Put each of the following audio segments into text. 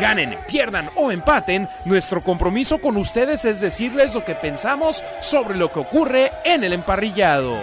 Ganen, pierdan o empaten, nuestro compromiso con ustedes es decirles lo que pensamos sobre lo que ocurre en el emparrillado.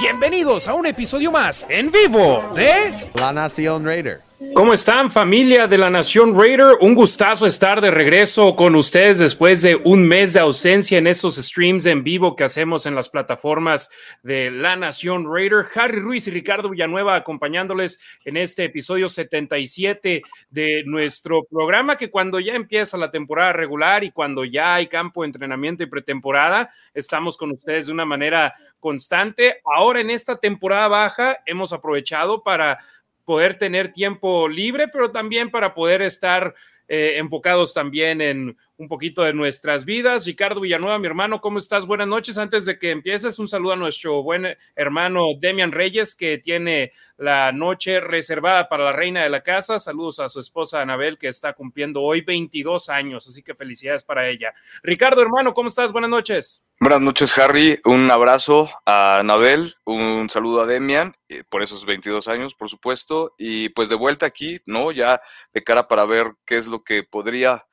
Bienvenidos a un episodio más en vivo de La Nación Raider. ¿Cómo están familia de la Nación Raider? Un gustazo estar de regreso con ustedes después de un mes de ausencia en estos streams en vivo que hacemos en las plataformas de la Nación Raider. Harry Ruiz y Ricardo Villanueva acompañándoles en este episodio 77 de nuestro programa que cuando ya empieza la temporada regular y cuando ya hay campo de entrenamiento y pretemporada, estamos con ustedes de una manera constante. Ahora en esta temporada baja hemos aprovechado para poder tener tiempo libre, pero también para poder estar eh, enfocados también en un poquito de nuestras vidas. Ricardo Villanueva, mi hermano, ¿cómo estás? Buenas noches. Antes de que empieces, un saludo a nuestro buen hermano Demian Reyes, que tiene la noche reservada para la reina de la casa. Saludos a su esposa Anabel, que está cumpliendo hoy 22 años, así que felicidades para ella. Ricardo, hermano, ¿cómo estás? Buenas noches. Buenas noches, Harry. Un abrazo a Anabel, un saludo a Demian, eh, por esos 22 años, por supuesto. Y pues de vuelta aquí, ¿no? Ya de cara para ver qué es lo que podría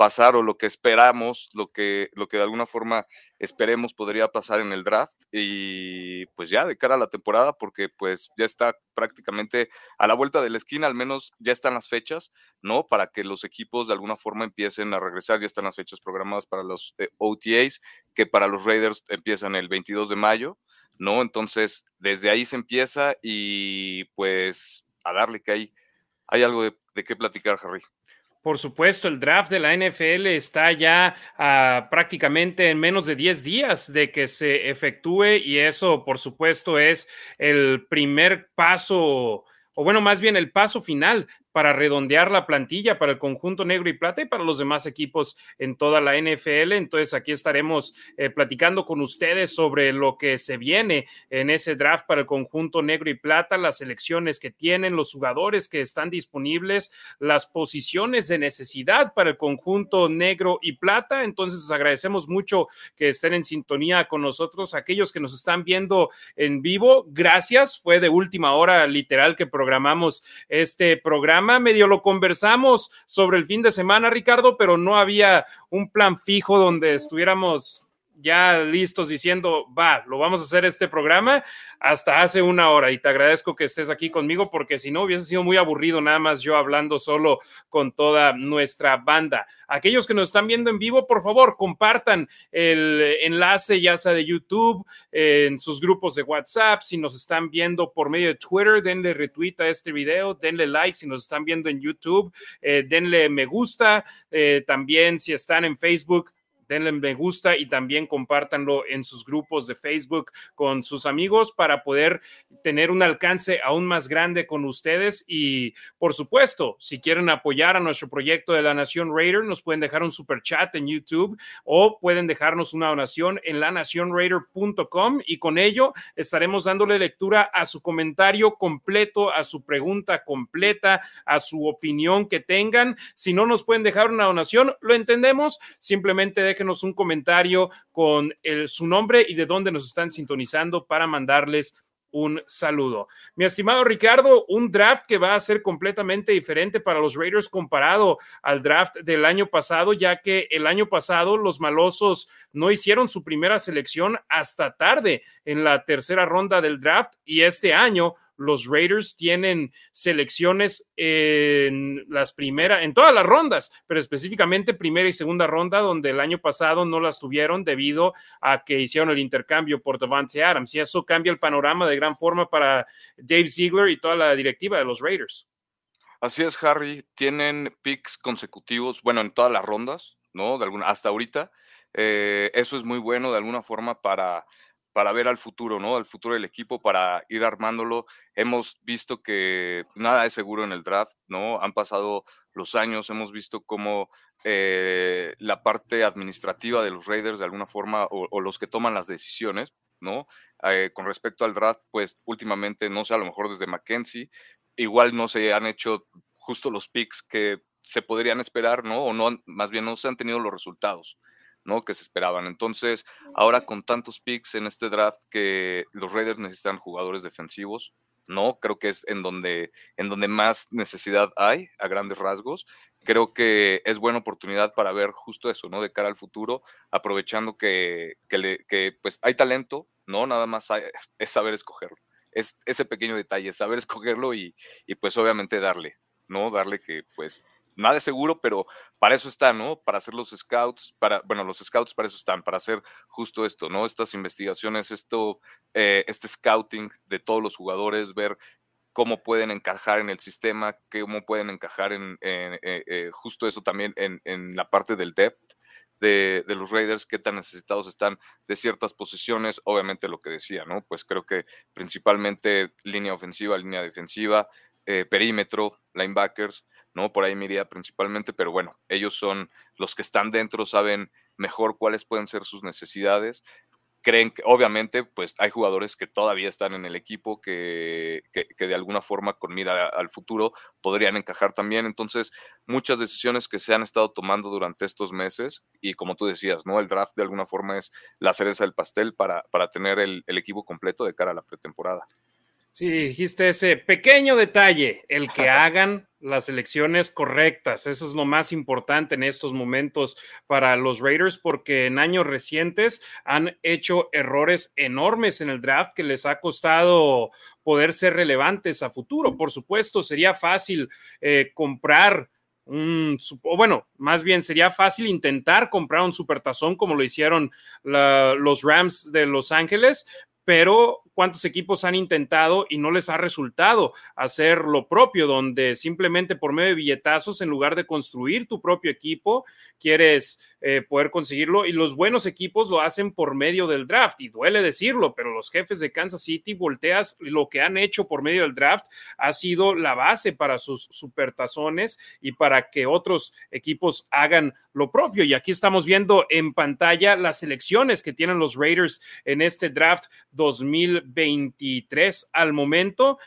pasar o lo que esperamos, lo que, lo que de alguna forma esperemos podría pasar en el draft y pues ya de cara a la temporada porque pues ya está prácticamente a la vuelta de la esquina, al menos ya están las fechas, ¿no? Para que los equipos de alguna forma empiecen a regresar, ya están las fechas programadas para los eh, OTAs, que para los Raiders empiezan el 22 de mayo, ¿no? Entonces, desde ahí se empieza y pues a darle que hay, hay algo de, de qué platicar, Harry. Por supuesto, el draft de la NFL está ya ah, prácticamente en menos de 10 días de que se efectúe y eso, por supuesto, es el primer paso, o bueno, más bien el paso final para redondear la plantilla para el conjunto negro y plata y para los demás equipos en toda la NFL. Entonces aquí estaremos eh, platicando con ustedes sobre lo que se viene en ese draft para el conjunto negro y plata, las selecciones que tienen, los jugadores que están disponibles, las posiciones de necesidad para el conjunto negro y plata. Entonces agradecemos mucho que estén en sintonía con nosotros, aquellos que nos están viendo en vivo. Gracias, fue de última hora literal que programamos este programa medio lo conversamos sobre el fin de semana, Ricardo, pero no había un plan fijo donde estuviéramos ya listos diciendo, va, lo vamos a hacer este programa hasta hace una hora y te agradezco que estés aquí conmigo porque si no hubiese sido muy aburrido nada más yo hablando solo con toda nuestra banda. Aquellos que nos están viendo en vivo, por favor, compartan el enlace ya sea de YouTube, en sus grupos de WhatsApp, si nos están viendo por medio de Twitter, denle retweet a este video, denle like. Si nos están viendo en YouTube, eh, denle me gusta, eh, también si están en Facebook denle me gusta y también compártanlo en sus grupos de Facebook con sus amigos para poder tener un alcance aún más grande con ustedes. Y por supuesto, si quieren apoyar a nuestro proyecto de la Nación Raider, nos pueden dejar un super chat en YouTube o pueden dejarnos una donación en lanacionraider.com y con ello estaremos dándole lectura a su comentario completo, a su pregunta completa, a su opinión que tengan. Si no nos pueden dejar una donación, lo entendemos. Simplemente dejen déjenos un comentario con su nombre y de dónde nos están sintonizando para mandarles un saludo. Mi estimado Ricardo, un draft que va a ser completamente diferente para los Raiders comparado al draft del año pasado, ya que el año pasado los malosos no hicieron su primera selección hasta tarde en la tercera ronda del draft y este año los Raiders tienen selecciones en las primeras, en todas las rondas, pero específicamente primera y segunda ronda, donde el año pasado no las tuvieron debido a que hicieron el intercambio por Devante Adams. Y eso cambia el panorama de gran forma para Dave Ziegler y toda la directiva de los Raiders. Así es, Harry. Tienen picks consecutivos, bueno, en todas las rondas, ¿no? De alguna, hasta ahorita. Eh, eso es muy bueno de alguna forma para para ver al futuro, ¿no? Al futuro del equipo, para ir armándolo. Hemos visto que nada es seguro en el draft, ¿no? Han pasado los años hemos visto cómo eh, la parte administrativa de los Raiders de alguna forma o, los que toman las decisiones, ¿no? Eh, con respecto al draft, pues últimamente, no sé, a lo mejor desde Mackenzie, igual no se han hecho justo los picks que se podrían esperar, ¿no? O no, más bien no se han tenido los resultados. ¿No? que se esperaban. Entonces, ahora con tantos picks en este draft que los Raiders necesitan jugadores defensivos, ¿no? Creo que es en donde, en donde más necesidad hay, a grandes rasgos. Creo que es buena oportunidad para ver justo eso, ¿no? De cara al futuro, aprovechando que, que, pues hay talento, ¿no? Nada más es saber escogerlo. Es ese pequeño detalle, saber escogerlo y, y pues obviamente darle, ¿no? Darle que pues nada es seguro, pero para eso están, ¿no? Para hacer los scouts, para, bueno, los scouts para eso están, para hacer justo esto, ¿no? Estas investigaciones, esto, eh, este scouting de todos los jugadores, ver cómo pueden encajar en el sistema, cómo pueden encajar en, eh, eh, justo eso también en, la parte del depth de, de, los Raiders, qué tan necesitados están de ciertas posiciones, obviamente lo que decía, ¿no? Pues creo que principalmente línea ofensiva, línea defensiva, perímetro, linebackers, ¿no? Por ahí me principalmente, pero bueno, ellos son los que están dentro, saben mejor cuáles pueden ser sus necesidades. Creen que, obviamente, pues hay jugadores que todavía están en el equipo que, que, de alguna forma con mira al futuro podrían encajar también. Entonces, muchas decisiones que se han estado tomando durante estos meses y como tú decías, ¿no? El draft de alguna forma es la cereza del pastel para, para tener el equipo completo de cara a la pretemporada. Sí, dijiste ese pequeño detalle, el que hagan las elecciones correctas. Eso es lo más importante en estos momentos para los Raiders porque en años recientes han hecho errores enormes en el draft que les ha costado poder ser relevantes a futuro. Por supuesto, sería fácil eh, comprar un, o bueno, más bien sería fácil intentar comprar un supertazón como lo hicieron los Rams de Los Ángeles, pero cuántos equipos han intentado y no les ha resultado hacer lo propio, donde simplemente por medio de billetazos, en lugar de construir tu propio equipo, quieres eh, poder conseguirlo. Y los buenos equipos lo hacen por medio del draft. Y duele decirlo, pero los jefes de Kansas City, volteas, lo que han hecho por medio del draft ha sido la base para sus supertazones y para que otros equipos hagan lo propio. Y aquí estamos viendo en pantalla las selecciones que tienen los Raiders en este draft 2023 al momento.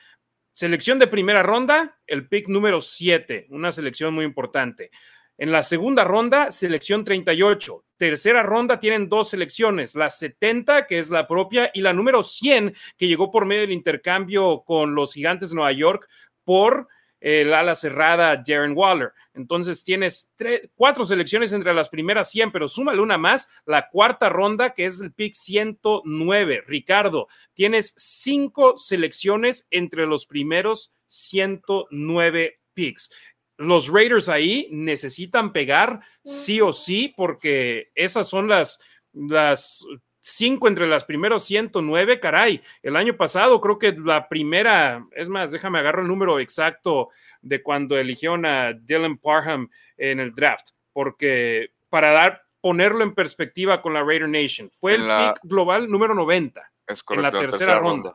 Selección de primera ronda, el pick número 7, una selección muy importante. En la segunda ronda, selección 38. Tercera ronda tienen dos selecciones, la 70, que es la propia, y la número 100, que llegó por medio del intercambio con los gigantes de Nueva York por el ala cerrada Darren Waller. Entonces tienes cuatro selecciones entre las primeras 100, pero súmale una más, la cuarta ronda, que es el pick 109. Ricardo, tienes cinco selecciones entre los primeros 109 picks los Raiders ahí necesitan pegar sí o sí, porque esas son las, las cinco entre las primeros 109, caray. El año pasado creo que la primera, es más, déjame agarrar el número exacto de cuando eligieron a Dylan Parham en el draft, porque para dar, ponerlo en perspectiva con la Raider Nation, fue el pick global número 90 en la tercera, ronda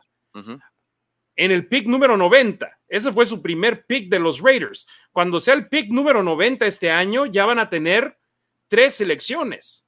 en el pick número 90. Ese fue su primer pick de los Raiders. Cuando sea el pick número 90 este año, ya van a tener tres selecciones.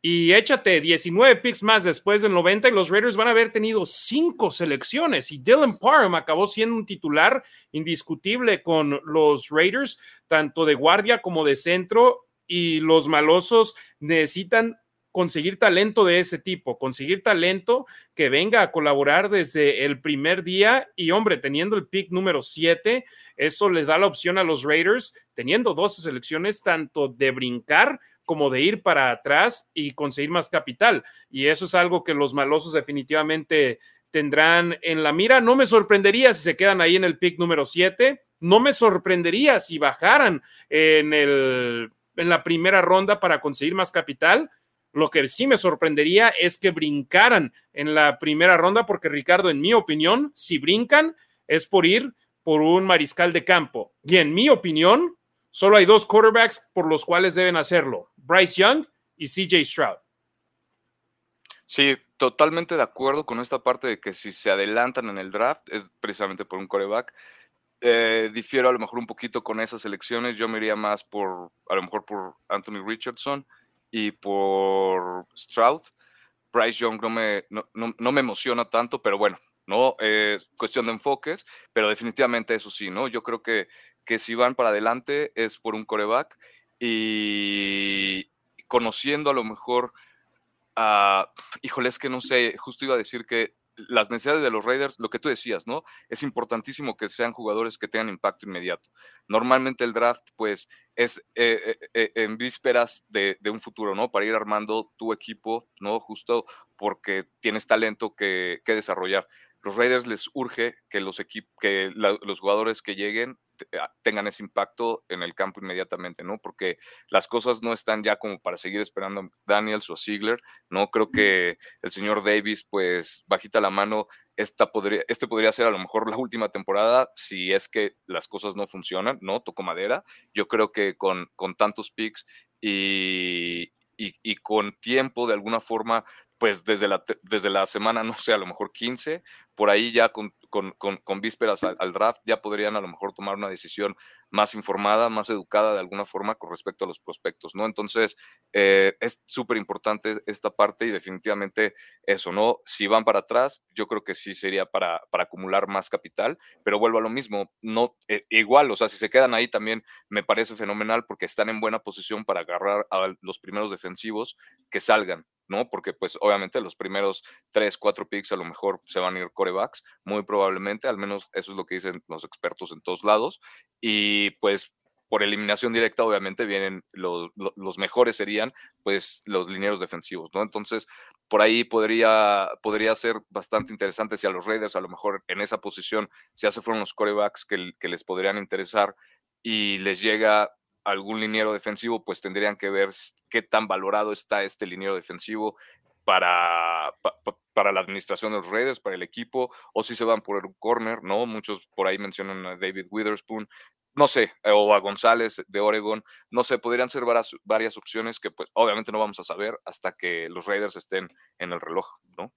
Y échate 19 picks más después del 90 y los Raiders van a haber tenido cinco selecciones. Y Dylan Parham acabó siendo un titular indiscutible con los Raiders, tanto de guardia como de centro. Y los malosos necesitan conseguir talento de ese tipo, conseguir talento que venga a colaborar desde el primer día y hombre, teniendo el pick número 7, eso les da la opción a los Raiders, teniendo 12 selecciones, tanto de brincar como de ir para atrás y conseguir más capital. Y eso es algo que los malosos definitivamente tendrán en la mira. No me sorprendería si se quedan ahí en el pick número 7. No me sorprendería si bajaran en, el, en la primera ronda para conseguir más capital lo que sí me sorprendería es que brincaran en la primera ronda, porque Ricardo, en mi opinión, si brincan es por ir por un mariscal de campo. Y en mi opinión, solo hay dos quarterbacks por los cuales deben hacerlo, Bryce Young y CJ Stroud. Sí, totalmente de acuerdo con esta parte de que si se adelantan en el draft es precisamente por un quarterback. eh, difiero a lo mejor un poquito con esas elecciones. Yo me iría más por, a lo mejor por Anthony Richardson y por Stroud. Bryce Young no me, no, no, me emociona tanto, pero bueno, no es cuestión de enfoques, pero definitivamente eso sí, ¿no? Yo creo que, que si van para adelante es por un coreback y conociendo a lo mejor, a, híjole, es que no sé, justo iba a decir que las necesidades de los Raiders, lo que tú decías, ¿no? Es importantísimo que sean jugadores que tengan impacto inmediato. Normalmente el draft, pues, es eh, eh, eh, en vísperas de, un futuro, ¿no? Para ir armando tu equipo, ¿no? Justo porque tienes talento que, que desarrollar. Los Raiders les urge que los, que los jugadores que lleguen tengan ese impacto en el campo inmediatamente, ¿no? Porque las cosas no están ya como para seguir esperando a Daniels o a Ziegler, ¿no? Creo que el señor Davis, pues, bajita la mano, esta podría, este podría ser a lo mejor la última temporada si es que las cosas no funcionan, ¿no? Toco madera. Yo creo que con, con tantos picks y, y, y, con tiempo, de alguna forma, pues desde la, desde la semana, no sé, a lo mejor 15, por ahí ya con, con, vísperas al, draft, ya podrían a lo mejor tomar una decisión más informada, más educada de alguna forma con respecto a los prospectos, ¿no? Entonces, eh, es súper importante esta parte y definitivamente eso, ¿no? Si van para atrás, yo creo que sí sería para, para acumular más capital, pero vuelvo a lo mismo, no, eh, igual, o sea, si se quedan ahí también me parece fenomenal porque están en buena posición para agarrar a los primeros defensivos que salgan, ¿no? Porque pues obviamente los primeros tres, cuatro picks a lo mejor se van a ir corebacks, muy probablemente, al menos eso es lo que dicen los expertos en todos lados, y pues por eliminación directa obviamente vienen los, los mejores serían pues los linieros defensivos, ¿no? Entonces por ahí podría, podría ser bastante interesante si a los Raiders a lo mejor en esa posición si hace fueron los corebacks que, que les podrían interesar y les llega algún liniero defensivo, pues tendrían que ver qué tan valorado está este liniero defensivo para, para la administración de los redes, para el equipo, o si se van por un corner, ¿no? Muchos por ahí mencionan a David Witherspoon, no sé, o a González de Oregon, no sé, podrían ser varias, varias opciones que pues obviamente no vamos a saber hasta que los Raiders estén en el reloj, ¿no?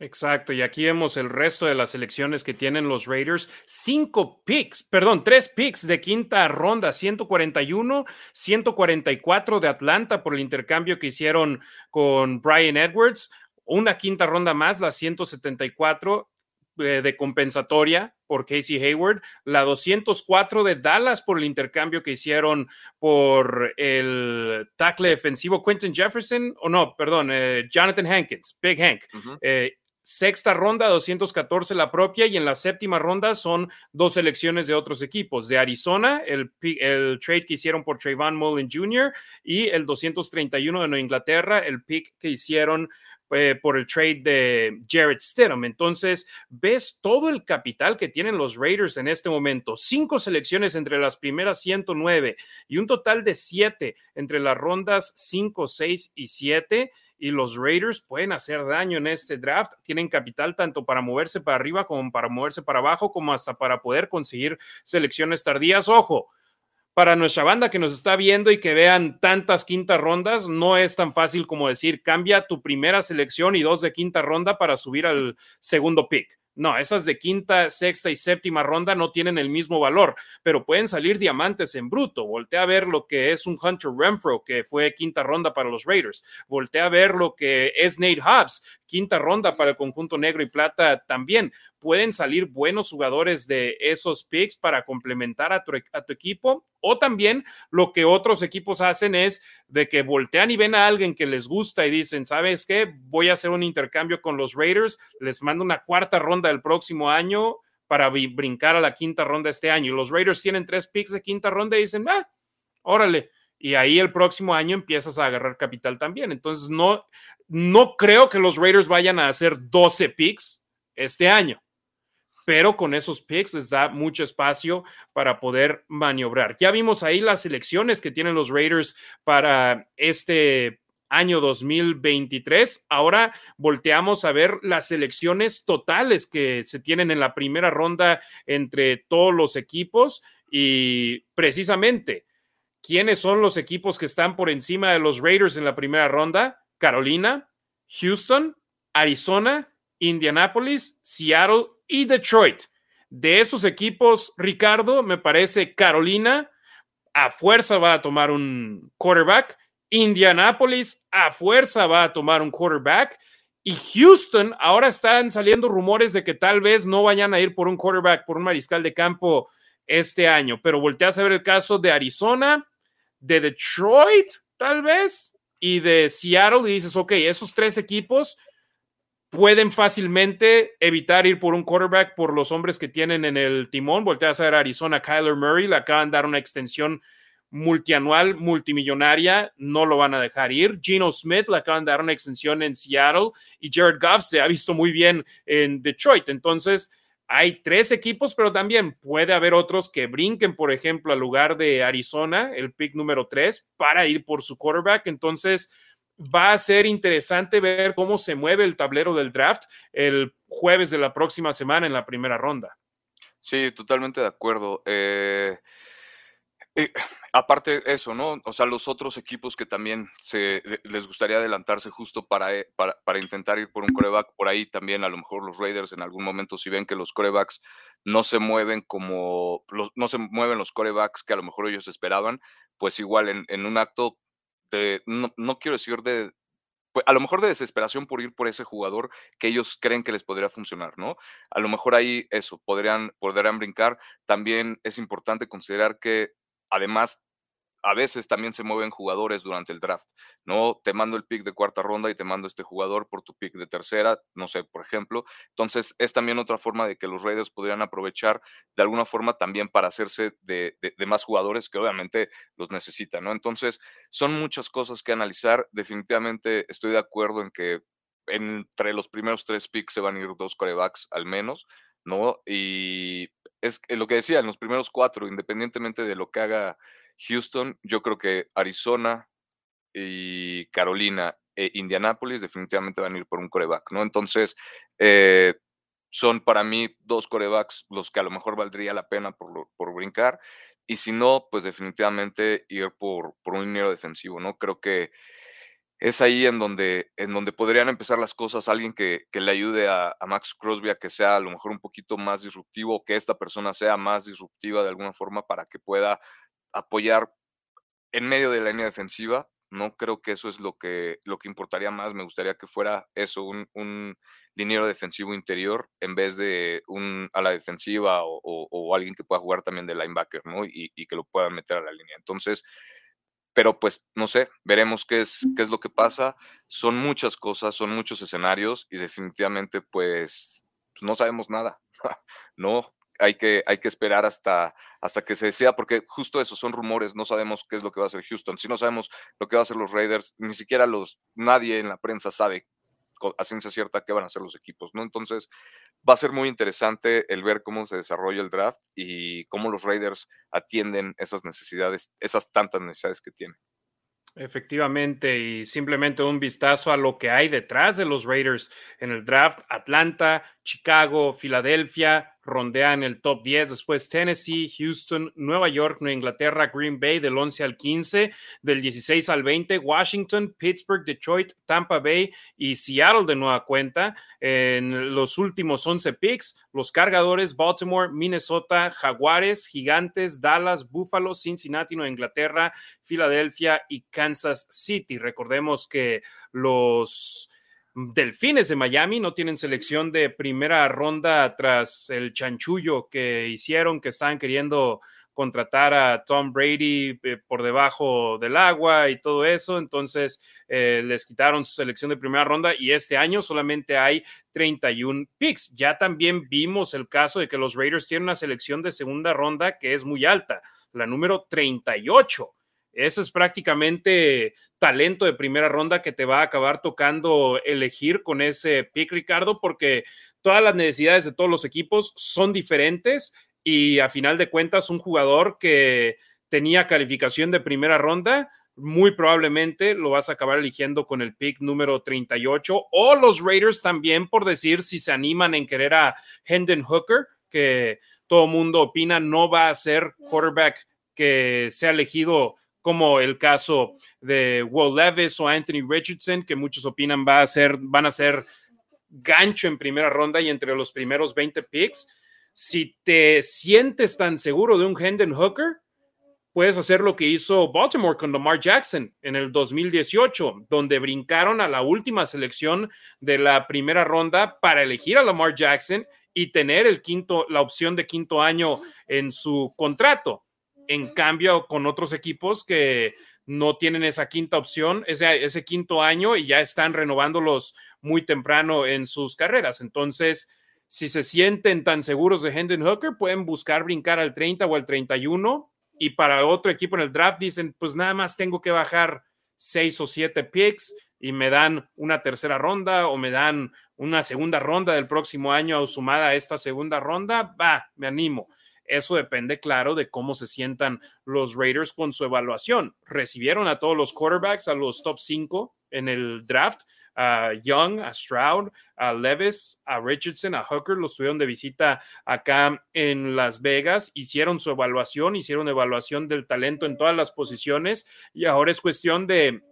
Exacto, y aquí vemos el resto de las selecciones que tienen los Raiders. Cinco picks, perdón, tres picks de quinta ronda, 141, 144 de Atlanta por el intercambio que hicieron con Brian Edwards. Una quinta ronda más, la 174 eh, de compensatoria por Casey Hayward, la 204 de Dallas por el intercambio que hicieron por el tackle defensivo Quentin Jefferson, o no, perdón, eh, Jonathan Hankins, Big Hank, Sexta ronda, 214 la propia, y en la séptima ronda son dos selecciones de otros equipos. De Arizona, el, el trade que hicieron por Trayvon Mullen Jr., y el 231 de Nueva Inglaterra, el pick que hicieron eh, por el trade de Jared Stidham. Entonces, ves todo el capital que tienen los Raiders en este momento. Cinco selecciones entre las primeras 109 y un total de siete entre las rondas 5, 6 y 7 y los Raiders pueden hacer daño en este draft. Tienen capital tanto para moverse para arriba como para moverse para abajo, como hasta para poder conseguir selecciones tardías. Ojo, para nuestra banda que nos está viendo y que vean tantas quintas rondas, no es tan fácil como decir cambia tu primera selección y dos de quinta ronda para subir al segundo pick. No, esas de quinta, sexta y séptima ronda no tienen el mismo valor, pero pueden salir diamantes en bruto. Voltea a ver lo que es un Hunter Renfro, que fue quinta ronda para los Raiders. Voltea a ver lo que es Nate Hobbs, quinta ronda para el conjunto negro y plata también. Pueden salir buenos jugadores de esos picks para complementar a tu, a tu, equipo. O también lo que otros equipos hacen es de que voltean y ven a alguien que les gusta y dicen, ¿sabes qué? Voy a hacer un intercambio con los Raiders, les mando una cuarta ronda del próximo año para brincar a la quinta ronda este año. Y los Raiders tienen tres picks de quinta ronda y dicen, ah, órale. Y ahí el próximo año empiezas a agarrar capital también. Entonces, no, no creo que los Raiders vayan a hacer 12 picks este año, pero con esos picks les da mucho espacio para poder maniobrar. Ya vimos ahí las elecciones que tienen los Raiders para este año 2023. Ahora volteamos a ver las elecciones totales que se tienen en la primera ronda entre todos los equipos y precisamente, ¿quiénes son los equipos que están por encima de los Raiders en la primera ronda? Carolina, Houston, Arizona, Indianapolis, Seattle y Detroit. De esos equipos, Ricardo, me parece Carolina a fuerza va a tomar un quarterback, Indianapolis a fuerza va a tomar un quarterback. Y Houston, ahora están saliendo rumores de que tal vez no vayan a ir por un quarterback, por un mariscal de campo este año, pero volteas a ver el caso de Arizona, de Detroit, tal vez, y de Seattle y dices, ok, esos tres equipos pueden fácilmente evitar ir por un quarterback por los hombres que tienen en el timón. Volteas a ver Arizona, Kyler Murray, le acaban de dar una extensión multianual, multimillonaria, no lo van a dejar ir. Gino Smith le acaban de dar una extensión en Seattle y Jared Goff se ha visto muy bien en Detroit. Entonces, hay tres equipos, pero también puede haber otros que brinquen, por ejemplo, al lugar de Arizona, el pick número tres, para ir por su quarterback. Entonces, va a ser interesante ver cómo se mueve el tablero del draft el jueves de la próxima semana en la primera ronda. Sí, totalmente de acuerdo. Eh, eh, aparte eso, ¿no? O sea, los otros equipos que también se, les gustaría adelantarse justo para, eh, para, para, intentar ir por un coreback, por ahí también a lo mejor los Raiders en algún momento si ven que los corebacks no se mueven como, no se mueven los corebacks que a lo mejor ellos esperaban, pues igual en un acto no, no quiero decir de, pues, a lo mejor de desesperación por ir por ese jugador que ellos creen que les podría funcionar, ¿no? A lo mejor ahí eso, podrían, podrían brincar. También es importante considerar que además a veces también se mueven jugadores durante el draft, ¿no? Te mando el pick de cuarta ronda y te mando este jugador por tu pick de tercera, no sé, por ejemplo. Entonces, es también otra forma de que los Raiders podrían aprovechar de alguna forma también para hacerse de, más jugadores que obviamente los necesitan, ¿no? Entonces, son muchas cosas que analizar. Definitivamente estoy de acuerdo en que entre los primeros tres picks se van a ir dos corebacks al menos, ¿no? Y es lo que decía, en los primeros cuatro, independientemente de lo que haga Houston, yo creo que Arizona y Carolina e Indianapolis definitivamente van a ir por un coreback, ¿no? Entonces, eh, son para mí dos corebacks los que a lo mejor valdría la pena por, por brincar. Y si no, pues definitivamente ir por, por un dinero defensivo, ¿no? Creo que es ahí en donde, en donde podrían empezar las cosas, alguien que, le ayude a, Max Crosby a que sea a lo mejor un poquito más disruptivo, que esta persona sea más disruptiva de alguna forma para que pueda apoyar en medio de la línea defensiva. No creo que eso es lo que, lo que importaría más. Me gustaría que fuera eso, un, un liniero defensivo interior en vez de un a la defensiva o, alguien que pueda jugar también de linebacker, ¿no? Y, y que lo puedan meter a la línea. Entonces, pero pues no sé, veremos qué es, qué es lo que pasa. Son muchas cosas, son muchos escenarios y definitivamente pues, pues no sabemos nada, ¿no? Hay que, hay que esperar hasta, hasta que se decida, porque justo eso son rumores, no sabemos qué es lo que va a hacer Houston. Si no sabemos lo que va a hacer los Raiders, ni siquiera los, nadie en la prensa sabe a ciencia cierta qué van a hacer los equipos, ¿no? Entonces, va a ser muy interesante el ver cómo se desarrolla el draft y cómo los Raiders atienden esas necesidades, esas tantas necesidades que tienen. Efectivamente, y simplemente un vistazo a lo que hay detrás de los Raiders en el draft. Atlanta, Chicago, Filadelfia, rondean el top 10, después Tennessee, Houston, Nueva York, Nueva Inglaterra, Green Bay del 11 al 15, del 16 al 20, Washington, Pittsburgh, Detroit, Tampa Bay y Seattle de nueva cuenta. En los últimos 11 picks, los cargadores, Baltimore, Minnesota, Jaguares, Gigantes, Dallas, Buffalo, Cincinnati, Nueva Inglaterra, Filadelfia y Kansas City. Recordemos que los Delfines de Miami no tienen selección de primera ronda tras el chanchullo que hicieron, que estaban queriendo contratar a Tom Brady eh, por debajo del agua y todo eso. Entonces eh, les quitaron su selección de primera ronda y este año solamente hay 31 picks. Ya también vimos el caso de que los Raiders tienen una selección de segunda ronda que es muy alta, la número 38. Eso es prácticamente talento de primera ronda que te va a acabar tocando elegir con ese pick, Ricardo, porque todas las necesidades de todos los equipos son diferentes y a final de cuentas un jugador que tenía calificación de primera ronda, muy probablemente lo vas a acabar eligiendo con el pick número 38 o los Raiders también por decir si se animan en querer a Hendon Hooker, que todo mundo opina no va a ser quarterback que sea elegido como el caso de Will Levis o Anthony Richardson, que muchos opinan va a ser, van a ser gancho en primera ronda y entre los primeros 20 picks. si te sientes tan seguro de un Hendon Hooker, puedes hacer lo que hizo Baltimore con Lamar Jackson en el 2018, donde brincaron a la última selección de la primera ronda para elegir a Lamar Jackson y tener el quinto, la opción de quinto año en su contrato. En cambio, con otros equipos que no tienen esa quinta opción, ese, quinto año y ya están renovándolos muy temprano en sus carreras. Entonces, si se sienten tan seguros de Hendon Hooker, pueden buscar brincar al 30 o al 31 y para otro equipo en el draft dicen, pues nada más tengo que bajar seis o siete picks y me dan una tercera ronda o me dan una segunda ronda del próximo año sumada a esta segunda ronda, va, me animo. Eso depende, claro, de cómo se sientan los Raiders con su evaluación. Recibieron a todos los quarterbacks, a los top 5 en el draft, a Young, a Stroud, a Levis, a Richardson, a Hooker, los tuvieron de visita acá en Las Vegas, hicieron su evaluación, hicieron evaluación del talento en todas las posiciones y ahora es cuestión de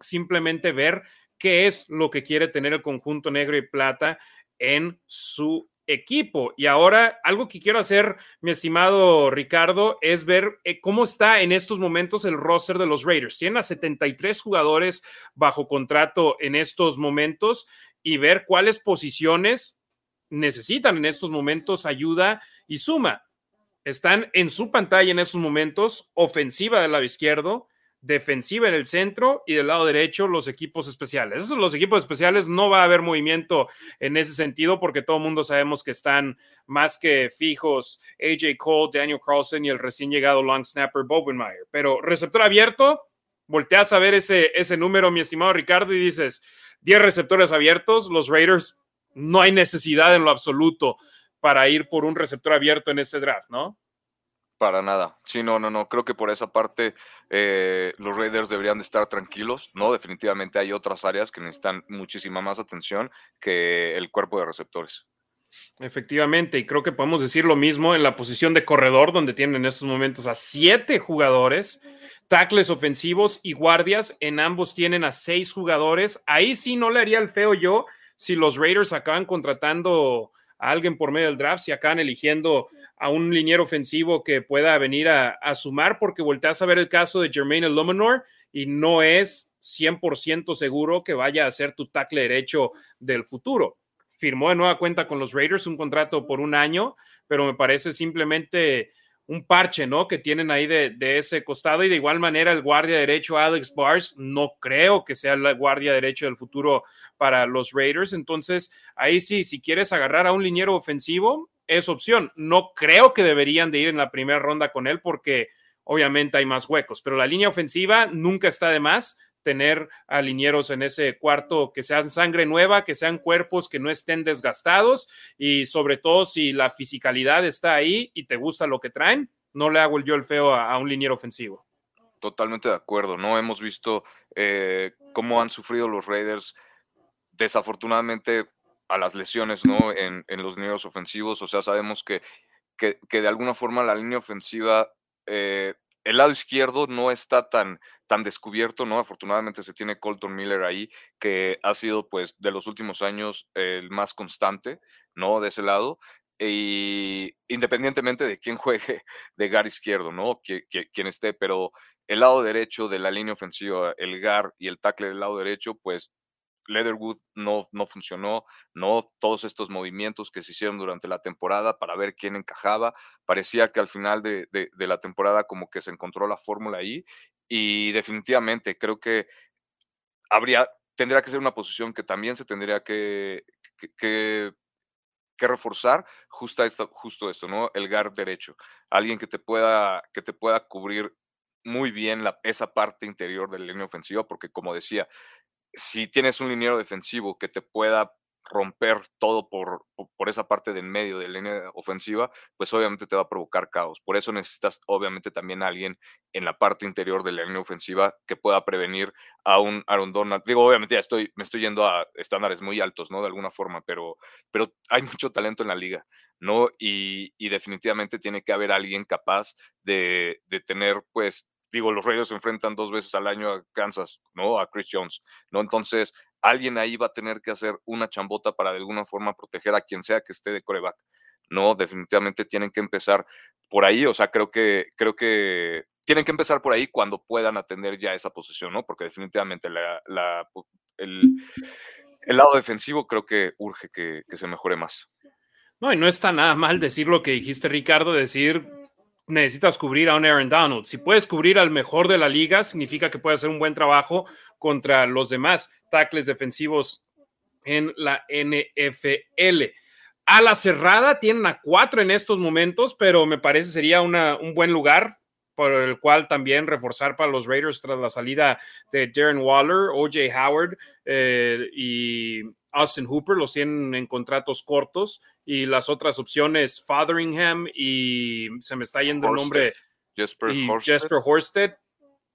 simplemente ver qué es lo que quiere tener el conjunto negro y plata en su equipo. Y ahora algo que quiero hacer, mi estimado Ricardo, es ver eh, cómo está en estos momentos el roster de los Raiders. Tienen a 73 jugadores bajo contrato en estos momentos y ver cuáles posiciones necesitan en estos momentos ayuda y suma. Están en su pantalla en estos momentos, ofensiva del lado izquierdo, defensiva en el centro y del lado derecho los equipos especiales. Esos los equipos especiales no va a haber movimiento en ese sentido porque todo el mundo sabemos que están más que fijos AJ Cole, Daniel Carlson y el recién llegado long snapper Bobenmeyer. Pero receptor abierto, volteas a ver ese, ese número, mi estimado Ricardo, y dices 10 receptores abiertos, los Raiders no hay necesidad en lo absoluto para ir por un receptor abierto en ese draft, ¿no? Para nada. Sí, no, no, no. Creo que por esa parte eh, los Raiders deberían de estar tranquilos, ¿no? Definitivamente hay otras áreas que necesitan muchísima más atención que el cuerpo de receptores. Efectivamente, y creo que podemos decir lo mismo en la posición de corredor, donde tienen en estos momentos a siete jugadores, tackles ofensivos y guardias. En ambos tienen a seis jugadores. Ahí sí no le haría el feo yo si los Raiders acaban contratando a alguien por medio del draft, si acaban eligiendo a un liniero ofensivo que pueda venir a, sumar, porque volteas a ver el caso de Jermaine Illuminor y no es 100% seguro que vaya a ser tu tackle derecho del futuro. Firmó de nueva cuenta con los Raiders un contrato por un año, pero me parece simplemente un parche, ¿no? Que tienen ahí de, de, ese costado y de igual manera el guardia derecho Alex Bars, no creo que sea el guardia derecho del futuro para los Raiders. Entonces, ahí sí, si quieres agarrar a un liniero ofensivo, es opción. No creo que deberían de ir en la primera ronda con él porque obviamente hay más huecos, pero la línea ofensiva nunca está de más tener a linieros en ese cuarto que sean sangre nueva, que sean cuerpos que no estén desgastados y sobre todo si la fisicalidad está ahí y te gusta lo que traen, no le hago yo el feo a, un liniero ofensivo. Totalmente de acuerdo, ¿no? Hemos visto eh, cómo han sufrido los Raiders desafortunadamente a las lesiones, ¿no? En, los linieros ofensivos. O sea, sabemos que, que, de alguna forma la línea ofensiva, eh, el lado izquierdo no está tan, tan descubierto, ¿no? Afortunadamente se tiene Colton Miller ahí, que ha sido, pues, de los últimos años el más constante, ¿no? De ese lado. Y independientemente de quién juegue de gar izquierdo, ¿no? Que, quien esté, pero el lado derecho de la línea ofensiva, el gar y el tackle del lado derecho, pues Leatherwood no, no funcionó, no todos estos movimientos que se hicieron durante la temporada para ver quién encajaba. Parecía que al final de, la temporada como que se encontró la fórmula ahí y definitivamente creo que habría, tendría que ser una posición que también se tendría que, que, reforzar justo esto, justo esto, ¿no? El guard derecho. Alguien que te pueda, que te pueda cubrir muy bien la, esa parte interior de línea ofensiva, porque como decía, si tienes un liniero defensivo que te pueda romper todo por, por esa parte del medio de la línea ofensiva, pues obviamente te va a provocar caos. Por eso necesitas obviamente también alguien en la parte interior de la línea ofensiva que pueda prevenir a un Aaron Donald. Digo, obviamente ya estoy, me estoy yendo a estándares muy altos, ¿no? De alguna forma, pero, pero hay mucho talento en la liga, ¿no? Y, y definitivamente tiene que haber alguien capaz de, de tener, pues, digo, los Raiders se enfrentan dos veces al año a Kansas, ¿no? A Chris Jones, ¿no? Entonces, alguien ahí va a tener que hacer una chambota para de alguna forma proteger a quien sea que esté de coreback, no, definitivamente tienen que empezar por ahí, o sea, creo que, creo que tienen que empezar por ahí cuando puedan atender ya esa posición, ¿no? Porque definitivamente el, lado defensivo creo que urge que, que se mejore más. No, y no está nada mal decir lo que dijiste, Ricardo, decir necesitas cubrir a un Aaron Donald. Si puedes cubrir al mejor de la liga, significa que puedes hacer un buen trabajo contra los demás tackles defensivos en la NFL. A la cerrada tienen a cuatro en estos momentos, pero me parece sería una, un buen lugar por el cual también reforzar para los Raiders tras la salida de Darren Waller, OJ Howard eh, y Austin Hooper, los tienen en contratos cortos y las otras opciones, Fotheringham y se me está yendo el nombre, Jesper, Jesper Horsted,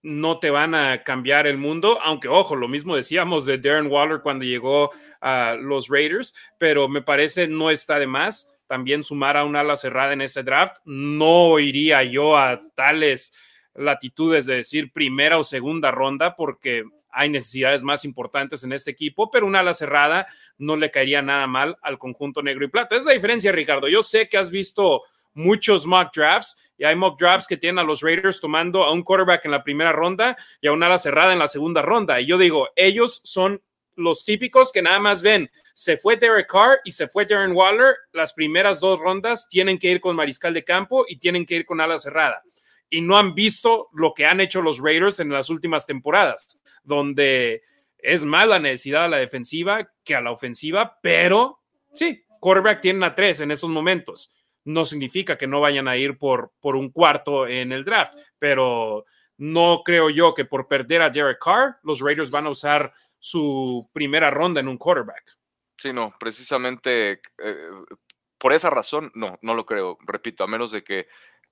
no te van a cambiar el mundo, aunque ojo, lo mismo decíamos de Darren Waller cuando llegó a los Raiders, pero me parece no está de más también sumar a un ala cerrada en ese draft. No iría yo a tales latitudes de decir primera o segunda ronda porque hay necesidades más importantes en este equipo, pero una ala cerrada no le caería nada mal al conjunto negro y plata. Esa es la diferencia, Ricardo. Yo sé que has visto muchos mock drafts y hay mock drafts que tienen a los Raiders tomando a un quarterback en la primera ronda y a una ala cerrada en la segunda ronda. Y yo digo, ellos son los típicos que nada más ven, se fue Derek Carr y se fue Darren Waller, las primeras dos rondas tienen que ir con mariscal de campo y tienen que ir con ala cerrada. Y no han visto lo que han hecho los Raiders en las últimas temporadas, donde es más la necesidad a la defensiva que a la ofensiva, pero sí, quarterback tienen a tres en esos momentos. No significa que no vayan a ir por, por un cuarto en el draft, pero no creo yo que por perder a Derek Carr, los Raiders van a usar su primera ronda en un quarterback. Sí, no, precisamente eh, por esa razón, no, no lo creo. Repito, a menos de que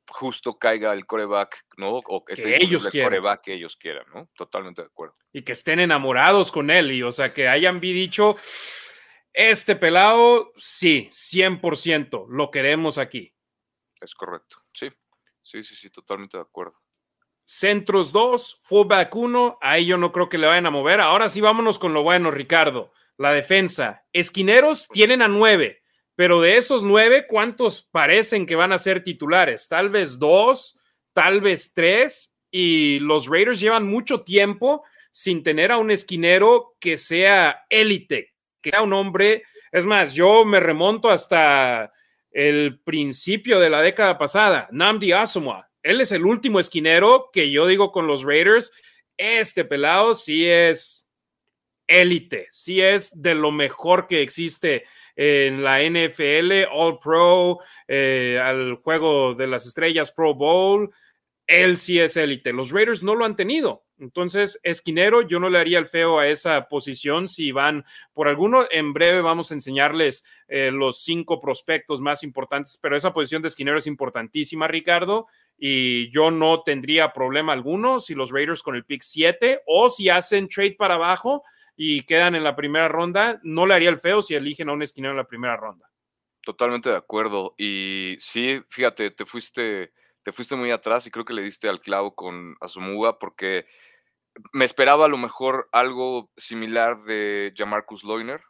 justo caiga el coreback, ¿no? O que, ellos el coreback que ellos quieran, ¿no? Totalmente de acuerdo. Y que estén enamorados con él, y o sea, que hayan dicho, este pelado, sí, 100%, lo queremos aquí. Es correcto, sí, sí, sí, sí, totalmente de acuerdo. Centros 2, fullback 1, ahí yo no creo que le vayan a mover. Ahora sí, vámonos con lo bueno, Ricardo. La defensa. Esquineros tienen a 9, pero de esos 9, ¿cuántos parecen que van a ser titulares? Tal vez dos, tal vez tres, y los Raiders llevan mucho tiempo sin tener a un esquinero que sea élite, que sea un hombre. Es más, yo me remonto hasta el principio de la década pasada, Namdi Asomwa él es el último esquinero que yo digo con los Raiders, este pelado sí es élite, sí es de lo mejor que existe en la NFL, All Pro, eh, al juego de las estrellas Pro Bowl. Él sí es élite. Los Raiders no lo han tenido. Entonces, esquinero, yo no le haría el feo a esa posición si van por alguno. En breve vamos a enseñarles eh, los cinco prospectos más importantes, pero esa posición de esquinero es importantísima, Ricardo y yo no tendría problema alguno si los Raiders con el pick 7 o si hacen trade para abajo y quedan en la primera ronda, no le haría el feo si eligen a un esquinero en la primera ronda. Totalmente de acuerdo. Y sí, fíjate, te fuiste, te fuiste muy atrás y creo que le diste al clavo con Azumuga porque me esperaba a lo mejor algo similar de Jamarcus Loiner,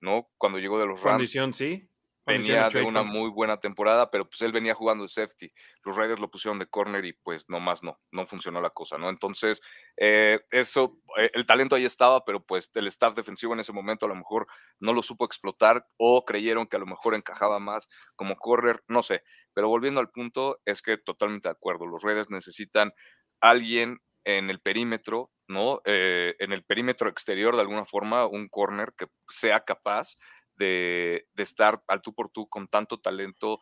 ¿no? Cuando llegó de los Rams. Condición, sí venía de una muy buena temporada, pero pues él venía jugando de safety. Los Raiders lo pusieron de corner y pues nomás no, no funcionó la cosa, ¿no? Entonces, eh, eso, eh, el talento ahí estaba, pero pues el staff defensivo en ese momento a lo mejor no lo supo explotar o creyeron que a lo mejor encajaba más como corner, no sé. Pero volviendo al punto, es que totalmente de acuerdo, los Raiders necesitan alguien en el perímetro, ¿no? Eh, en el perímetro exterior de alguna forma, un corner que sea capaz de, estar al tú por tú con tanto talento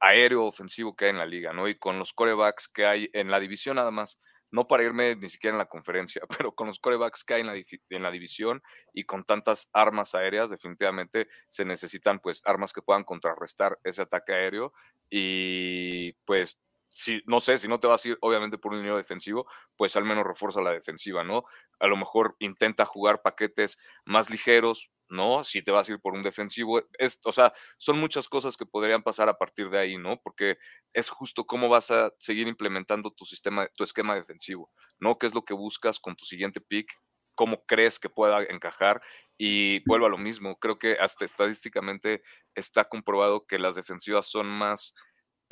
aéreo ofensivo que hay en la liga, ¿no? Y con los corebacks que hay en la división nada más, no para irme ni siquiera en la conferencia, pero con los corebacks que hay en la, en la división y con tantas armas aéreas, definitivamente se necesitan pues armas que puedan contrarrestar ese ataque aéreo y pues si, no sé, si no te vas a ir obviamente por un línea defensivo, pues al menos refuerza la defensiva, ¿no? A lo mejor intenta jugar paquetes más ligeros, ¿no? Si te vas a ir por un defensivo, es, o sea, son muchas cosas que podrían pasar a partir de ahí, ¿no? Porque es justo cómo vas a seguir implementando tu sistema, tu esquema defensivo, ¿no? ¿Qué es lo que buscas con tu siguiente pick? cómo crees que pueda encajar. Y vuelvo a lo mismo, creo que hasta estadísticamente está comprobado que las defensivas son más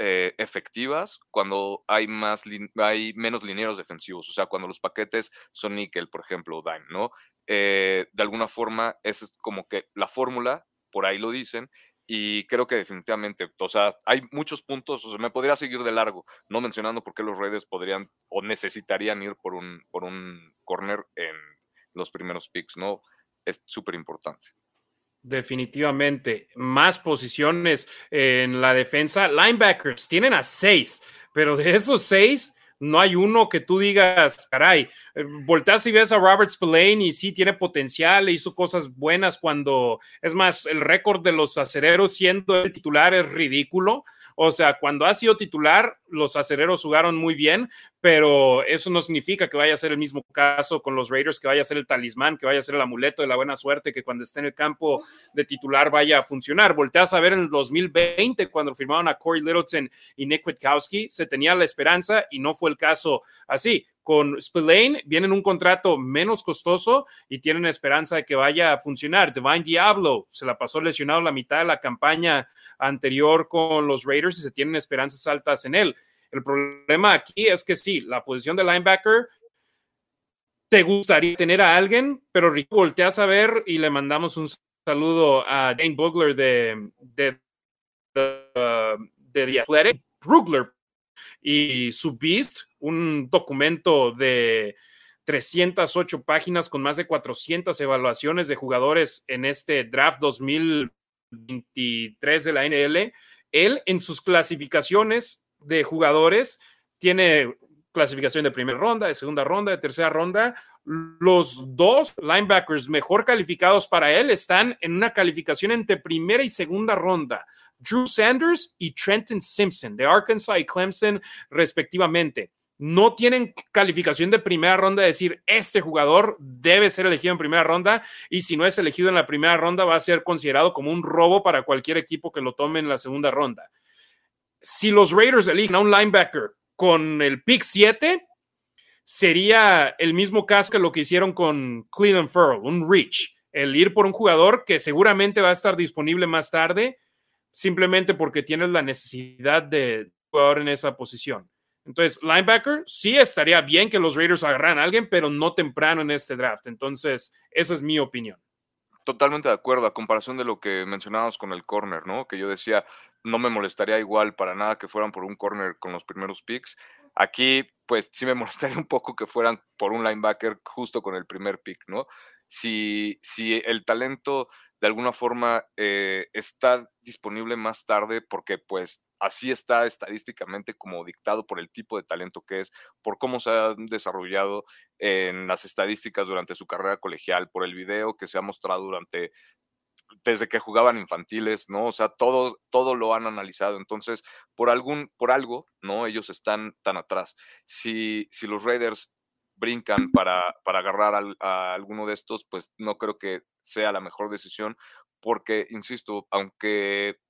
eh, efectivas cuando hay, más hay menos linieros defensivos, o sea, cuando los paquetes son níquel, por ejemplo, o dime, ¿no? Eh, de alguna forma es como que la fórmula, por ahí lo dicen, y creo que definitivamente, o sea, hay muchos puntos, o sea, me podría seguir de largo, no mencionando por qué los Raiders podrían o necesitarían ir por un, por un corner en los primeros picks, ¿no? Es súper importante. Definitivamente. Más posiciones en la defensa. Linebackers tienen a seis, pero de esos seis no hay uno que tú digas, caray, eh, volteas y ves a Robert Spillane y sí tiene potencial, hizo cosas buenas cuando, es más, el récord de los acereros siendo el titular es ridículo. O sea, cuando ha sido titular, los acereros jugaron muy bien, pero eso no significa que vaya a ser el mismo caso con los Raiders, que vaya a ser el talismán, que vaya a ser el amuleto de la buena suerte, que cuando esté en el campo de titular vaya a funcionar. Volteas a ver en el 2020, cuando firmaron a Corey Littleton y Nick Witkowski, se tenía la esperanza y no fue el caso así con Spillane vienen un contrato menos costoso y tienen esperanza de que vaya a funcionar. Divine Diablo se la pasó lesionado la mitad de la campaña anterior con los Raiders y se tienen esperanzas altas en él. El problema aquí es que sí, la posición de linebacker te gustaría tener a alguien, pero Rico volteas a ver y le mandamos un saludo a Dane Bugler de, de, de, de The Athletic. Brugler y su Beast, un documento de 308 páginas con más de 400 evaluaciones de jugadores en este draft 2023 de la NL. Él en sus clasificaciones de jugadores tiene clasificación de primera ronda, de segunda ronda, de tercera ronda. Los dos linebackers mejor calificados para él están en una calificación entre primera y segunda ronda. Drew Sanders y Trenton Simpson de Arkansas y Clemson respectivamente. No tienen calificación de primera ronda, de decir, este jugador debe ser elegido en primera ronda y si no es elegido en la primera ronda va a ser considerado como un robo para cualquier equipo que lo tome en la segunda ronda. Si los Raiders eligen a un linebacker con el pick 7, sería el mismo caso que lo que hicieron con Cleveland Furl, un reach, el ir por un jugador que seguramente va a estar disponible más tarde simplemente porque tienes la necesidad de jugador en esa posición. Entonces, linebacker, sí estaría bien que los Raiders agarraran a alguien, pero no temprano en este draft. Entonces, esa es mi opinión. Totalmente de acuerdo, a comparación de lo que mencionábamos con el corner, ¿no? Que yo decía, no me molestaría igual para nada que fueran por un corner con los primeros picks. Aquí, pues sí me molestaría un poco que fueran por un linebacker justo con el primer pick, ¿no? Si, si el talento de alguna forma eh, está disponible más tarde porque pues así está estadísticamente como dictado por el tipo de talento que es, por cómo se ha desarrollado en las estadísticas durante su carrera colegial, por el video que se ha mostrado durante desde que jugaban infantiles, ¿no? O sea, todo, todo lo han analizado. Entonces, por algún, por algo, ¿no? Ellos están tan atrás. Si, si los Raiders brincan para, para agarrar a alguno de estos, pues no creo que sea la mejor decisión, porque, insisto, aunque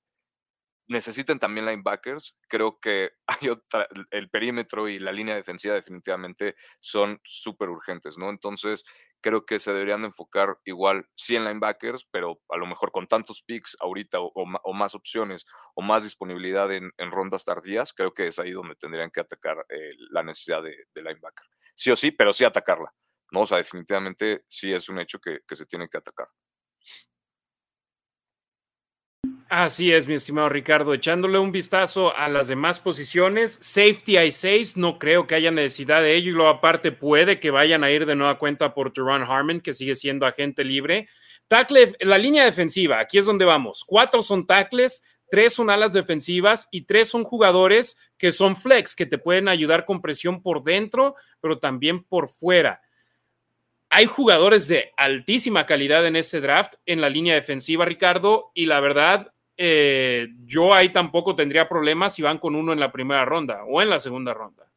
necesiten también linebackers, creo que hay otra, el perímetro y la línea defensiva definitivamente son súper urgentes, ¿no? Entonces, creo que se deberían enfocar igual, sí en linebackers, pero a lo mejor con tantos picks ahorita o, más opciones o más disponibilidad en, rondas tardías, creo que es ahí donde tendrían que atacar eh, la necesidad de, de linebacker sí o sí, pero sí atacarla. ¿no? O sea, definitivamente sí es un hecho que, se tiene que atacar. Así es, mi estimado Ricardo. Echándole un vistazo a las demás posiciones, safety hay seis, no creo que haya necesidad de ello y luego aparte puede que vayan a ir de nueva cuenta por Jerron Harmon, que sigue siendo agente libre. Tackle, la línea defensiva, aquí es donde vamos. Cuatro son tackles, tres son alas defensivas y tres son jugadores que son flex, que te pueden ayudar con presión por dentro, pero también por fuera. Hay jugadores de altísima calidad en este draft en la línea defensiva, Ricardo, y la verdad, eh, yo ahí tampoco tendría problemas si van con uno en la primera ronda o en la segunda ronda.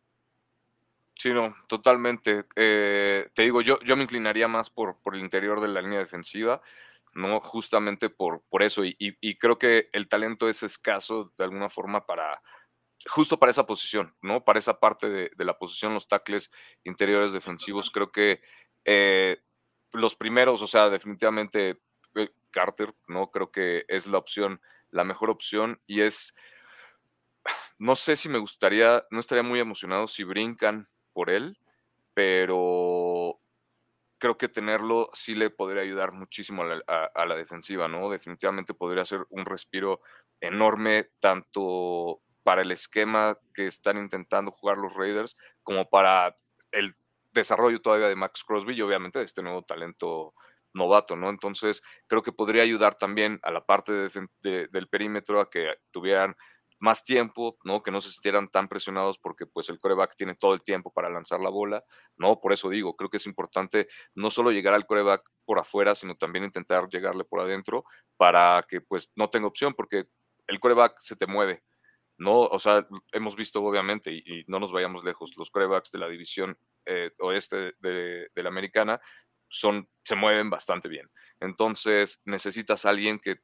Sí, no, totalmente. Eh, te digo, yo, yo me inclinaría más por, por el interior de la línea defensiva. ¿No? Justamente por, por eso. Y, creo que el talento es escaso de alguna forma para, justo para esa posición, ¿no? Para esa parte de, la posición, los tackles interiores defensivos, creo que eh, los primeros, o sea, definitivamente eh, Carter, ¿no? Creo que es la opción, la mejor opción y es, no sé si me gustaría, no estaría muy emocionado si brincan por él, pero creo que tenerlo sí le podría ayudar muchísimo a la, defensiva, ¿no? Definitivamente podría ser un respiro enorme, tanto para el esquema que están intentando jugar los Raiders, como para el desarrollo todavía de Max Crosby y obviamente de este nuevo talento novato, ¿no? Entonces, creo que podría ayudar también a la parte del perímetro a que tuvieran más tiempo, ¿no? Que no se sintieran tan presionados porque pues el coreback tiene todo el tiempo para lanzar la bola, ¿no? Por eso digo, creo que es importante no solo llegar al coreback por afuera, sino también intentar llegarle por adentro para que pues no tenga opción porque el coreback se te mueve, ¿no? O sea, hemos visto obviamente, y, no nos vayamos lejos, los corebacks de la división eh, oeste de, la americana son, se mueven bastante bien. Entonces necesitas alguien que,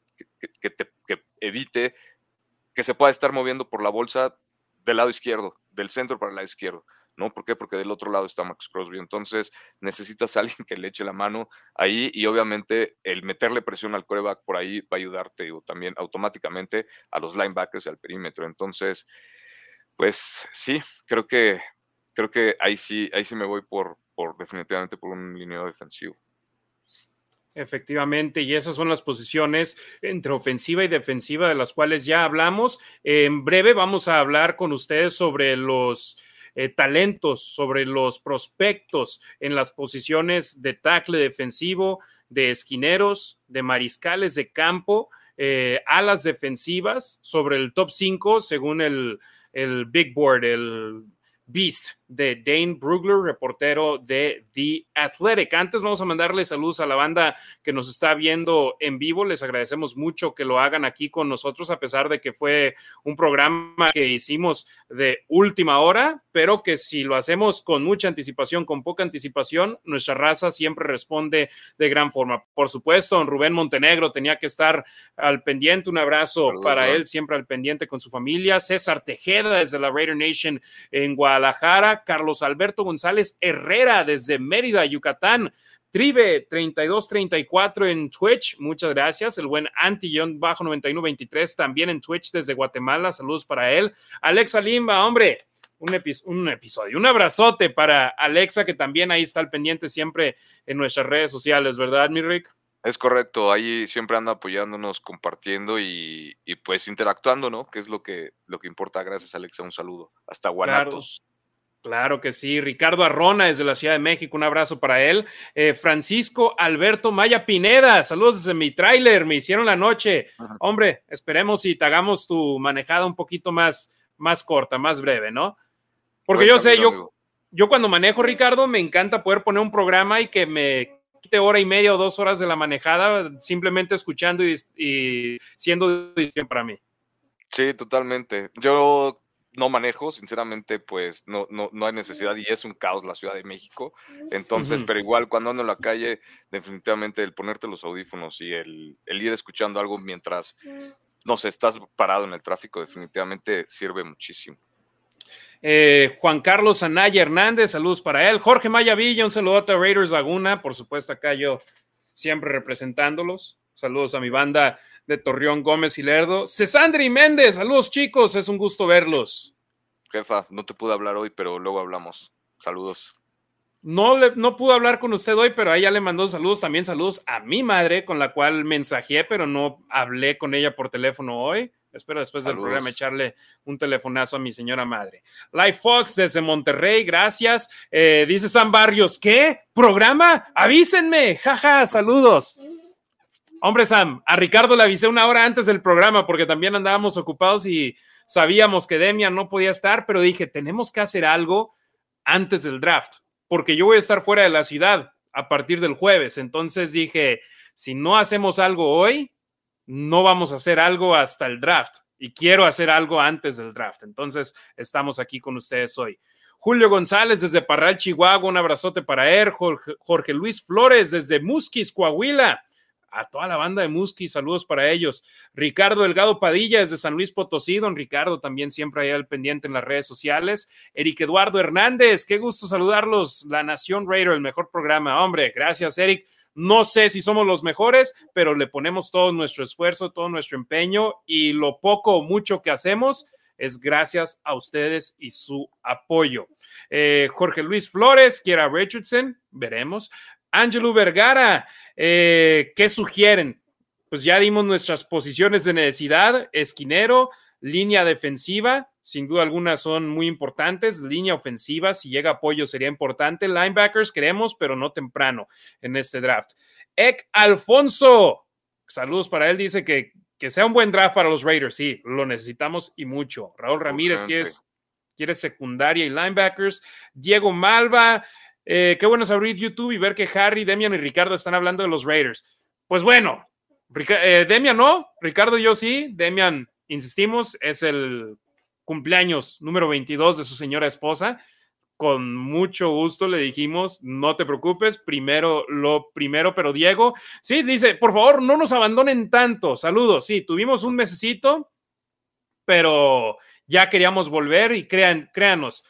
que, te, que evite que se pueda estar moviendo por la bolsa del lado izquierdo, del centro para el lado izquierdo. ¿no? ¿Por qué? Porque del otro lado está Max Crosby. Entonces necesitas a alguien que le eche la mano ahí y obviamente el meterle presión al coreback por ahí va a ayudarte también automáticamente a los linebackers y al perímetro. Entonces, pues sí, creo que creo que ahí sí, ahí sí me voy por, por definitivamente por un línea defensivo. Efectivamente, y esas son las posiciones entre ofensiva y defensiva de las cuales ya hablamos. En breve vamos a hablar con ustedes sobre los eh, talentos, sobre los prospectos en las posiciones de tackle defensivo, de esquineros, de mariscales de campo, eh, alas defensivas, sobre el top 5 según el, el Big Board, el Beast de Dane Brugler, reportero de The Athletic. Antes vamos a mandarle saludos a la banda que nos está viendo en vivo. Les agradecemos mucho que lo hagan aquí con nosotros, a pesar de que fue un programa que hicimos de última hora, pero que si lo hacemos con mucha anticipación, con poca anticipación, nuestra raza siempre responde de gran forma. Por supuesto, don Rubén Montenegro tenía que estar al pendiente. Un abrazo para él, siempre al pendiente con su familia. César Tejeda desde la Raider Nation en Guadalajara. Carlos Alberto González Herrera desde Mérida, Yucatán. Tribe 3234 en Twitch, muchas gracias. El buen Anti-Bajo 9123 también en Twitch desde Guatemala, saludos para él. Alexa Limba, hombre, un, un, episodio, un abrazote para Alexa que también ahí está al pendiente siempre en nuestras redes sociales, ¿verdad, mi Rick? Es correcto, ahí siempre anda apoyándonos, compartiendo y, pues interactuando, ¿no? Que es lo que, lo que importa. Gracias, Alexa, un saludo. Hasta Guanatos. Claro que sí. Ricardo Arrona desde la Ciudad de México, un abrazo para él. Eh, Francisco Alberto Maya Pineda, saludos desde mi tráiler, me hicieron la noche. Hombre, esperemos y te hagamos tu manejada un poquito más, más corta, más breve, ¿no? Porque yo sé, yo, yo cuando manejo, Ricardo, me encanta poder poner un programa y que me quite hora y media o dos horas de la manejada simplemente escuchando y, y siendo para mí. Sí, totalmente. Yo no manejo, sinceramente, pues no, no, no hay necesidad y es un caos la Ciudad de México. Entonces, pero igual cuando ando en la calle, definitivamente el ponerte los audífonos y el, ir escuchando algo mientras, no sé, estás parado en el tráfico, definitivamente sirve muchísimo. Eh, Juan Carlos Anaya Hernández, saludos para él. Jorge Maya Villa, un saludo a Raiders Laguna, por supuesto, acá yo siempre representándolos. Saludos a mi banda de Torreón Gómez y Lerdo. Cesandri Méndez, saludos chicos, es un gusto verlos. Jefa, no te pude hablar hoy, pero luego hablamos. Saludos. No, le, no pude hablar con usted hoy, pero a ella le mandó saludos, también saludos a mi madre, con la cual mensajeé, pero no hablé con ella por teléfono hoy. Espero después del programa echarle un telefonazo a mi señora madre. Life Fox desde Monterrey, gracias. Eh, dice San Barrios, ¿qué? ¿Programa? Avísenme, jaja, saludos. Hombre, Sam, a Ricardo le avisé una hora antes del programa porque también andábamos ocupados y sabíamos que Demian no podía estar, pero dije, tenemos que hacer algo antes del draft, porque yo voy a estar fuera de la ciudad a partir del jueves. Entonces dije, si no hacemos algo hoy, no vamos a hacer algo hasta el draft y quiero hacer algo antes del draft. Entonces estamos aquí con ustedes hoy. Julio González desde Parral, Chihuahua, un abrazote para él. Jorge, Jorge Luis Flores desde Musquis, Coahuila a toda la banda de Musky, saludos para ellos. Ricardo Delgado Padilla desde San Luis Potosí, don Ricardo también siempre ahí al pendiente en las redes sociales. Eric Eduardo Hernández, qué gusto saludarlos. La Nación Raider, el mejor programa. Hombre, gracias, Eric. No sé si somos los mejores, pero le ponemos todo nuestro esfuerzo, todo nuestro empeño y lo poco o mucho que hacemos es gracias a ustedes y su apoyo. Eh, Jorge Luis Flores, Kiera Richardson, veremos. Angelo Vergara, eh, ¿qué sugieren? Pues ya dimos nuestras posiciones de necesidad, esquinero, línea defensiva, sin duda alguna son muy importantes, línea ofensiva, si llega apoyo sería importante, linebackers queremos, pero no temprano en este draft. Ek Alfonso, saludos para él, dice que, que sea un buen draft para los Raiders, sí, lo necesitamos y mucho. Raúl Ramírez quiere, quiere secundaria y linebackers. Diego Malva, eh, qué bueno es abrir YouTube y ver que Harry, Demian y Ricardo están hablando de los Raiders. Pues bueno, eh, Demian no, Ricardo y yo sí. Demian, insistimos, es el cumpleaños número 22 de su señora esposa. Con mucho gusto le dijimos, no te preocupes, primero lo primero, pero Diego, sí, dice, por favor, no nos abandonen tanto. Saludos, sí, tuvimos un mesecito, pero ya queríamos volver y crean, créanos,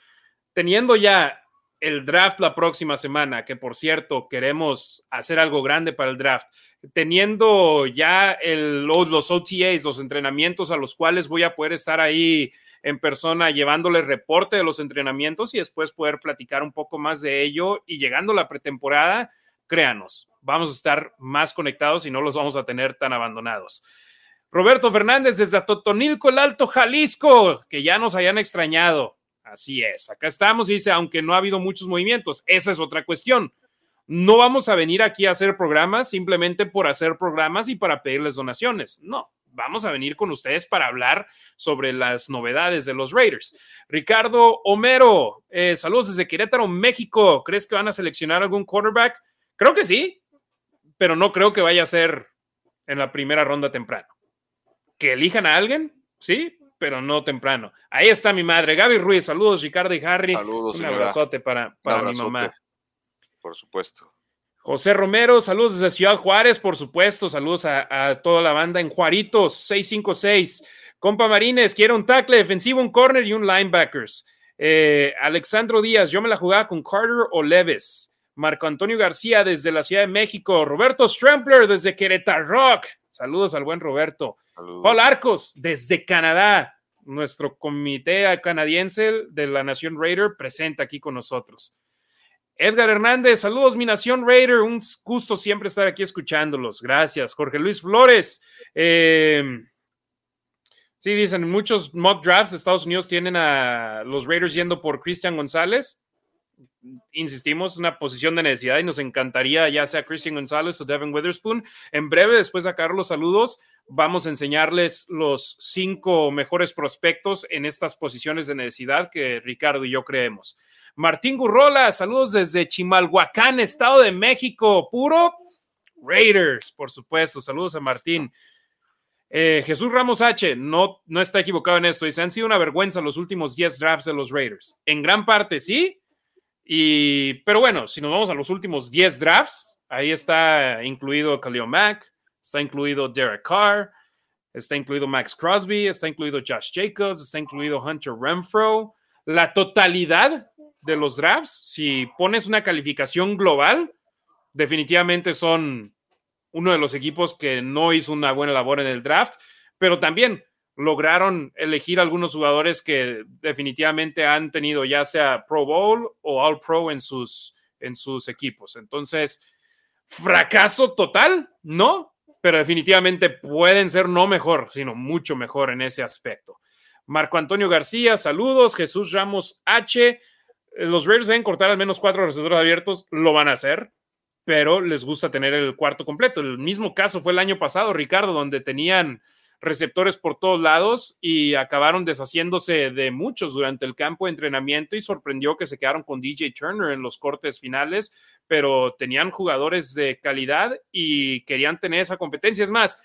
teniendo ya el draft la próxima semana, que por cierto queremos hacer algo grande para el draft, teniendo ya los OTAs, los entrenamientos a los cuales voy a poder estar ahí en persona llevándole reporte de los entrenamientos y después poder platicar un poco más de ello y llegando la pretemporada, créanos, vamos a estar más conectados y no los vamos a tener tan abandonados. Roberto Fernández desde Atotonilco, el Alto Jalisco, que ya nos hayan extrañado. Así es, acá estamos, dice, aunque no ha habido muchos movimientos, esa es otra cuestión. No vamos a venir aquí a hacer programas simplemente por hacer programas y para pedirles donaciones. No, vamos a venir con ustedes para hablar sobre las novedades de los Raiders. Ricardo Homero, eh, saludos desde Querétaro, México. ¿Crees que van a seleccionar algún quarterback? Creo que sí, pero no creo que vaya a ser en la primera ronda temprano. ¿Que elijan a alguien? Sí, pero no temprano. Ahí está mi madre, Gaby Ruiz. Saludos, Ricardo y Harry. Saludos, Un abrazote para, para mi mamá. Por supuesto. José Romero, saludos desde Ciudad Juárez, por supuesto. Saludos a, toda la banda en Juaritos 656. Compa Marines, quiero un tackle defensivo, un corner y un linebackers. Eh, Alexandro Díaz, yo me la jugaba con Carter o Leves. Marco Antonio García desde la Ciudad de México. Roberto Strampler desde Querétaro Rock. Saludos al buen Roberto. Paul Arcos, desde Canadá, nuestro comité canadiense de la Nación Raider, presenta aquí con nosotros. Edgar Hernández, saludos, mi Nación Raider, un gusto siempre estar aquí escuchándolos. Gracias. Jorge Luis Flores. Eh, sí, dicen, muchos mock drafts Estados Unidos tienen a los Raiders yendo por Cristian González insistimos, una posición de necesidad y nos encantaría ya sea Christian González o Devin Witherspoon. En breve, después de sacar los saludos, vamos a enseñarles los cinco mejores prospectos en estas posiciones de necesidad que Ricardo y yo creemos. Martín Gurrola, saludos desde Chimalhuacán, Estado de México, puro Raiders, por supuesto. Saludos a Martín. Eh, Jesús Ramos H. No, no está equivocado en esto. Dice, han sido una vergüenza los últimos 10 drafts de los Raiders. En gran parte, sí, y, pero bueno, si nos vamos a los últimos 10 drafts, ahí está incluido Khalil Mack, está incluido Derek Carr, está incluido Max Crosby, está incluido Josh Jacobs, está incluido Hunter Renfro. La totalidad de los drafts, si pones una calificación global, definitivamente son uno de los equipos que no hizo una buena labor en el draft, pero también lograron elegir algunos jugadores que definitivamente han tenido ya sea Pro Bowl o All Pro en sus, en sus equipos. Entonces, fracaso total, ¿no? Pero definitivamente pueden ser no mejor, sino mucho mejor en ese aspecto. Marco Antonio García, saludos. Jesús Ramos H. Los Raiders deben cortar al menos cuatro receptores abiertos, lo van a hacer, pero les gusta tener el cuarto completo. El mismo caso fue el año pasado, Ricardo, donde tenían receptores por todos lados y acabaron deshaciéndose de muchos durante el campo de entrenamiento y sorprendió que se quedaron con DJ Turner en los cortes finales, pero tenían jugadores de calidad y querían tener esa competencia. Es más,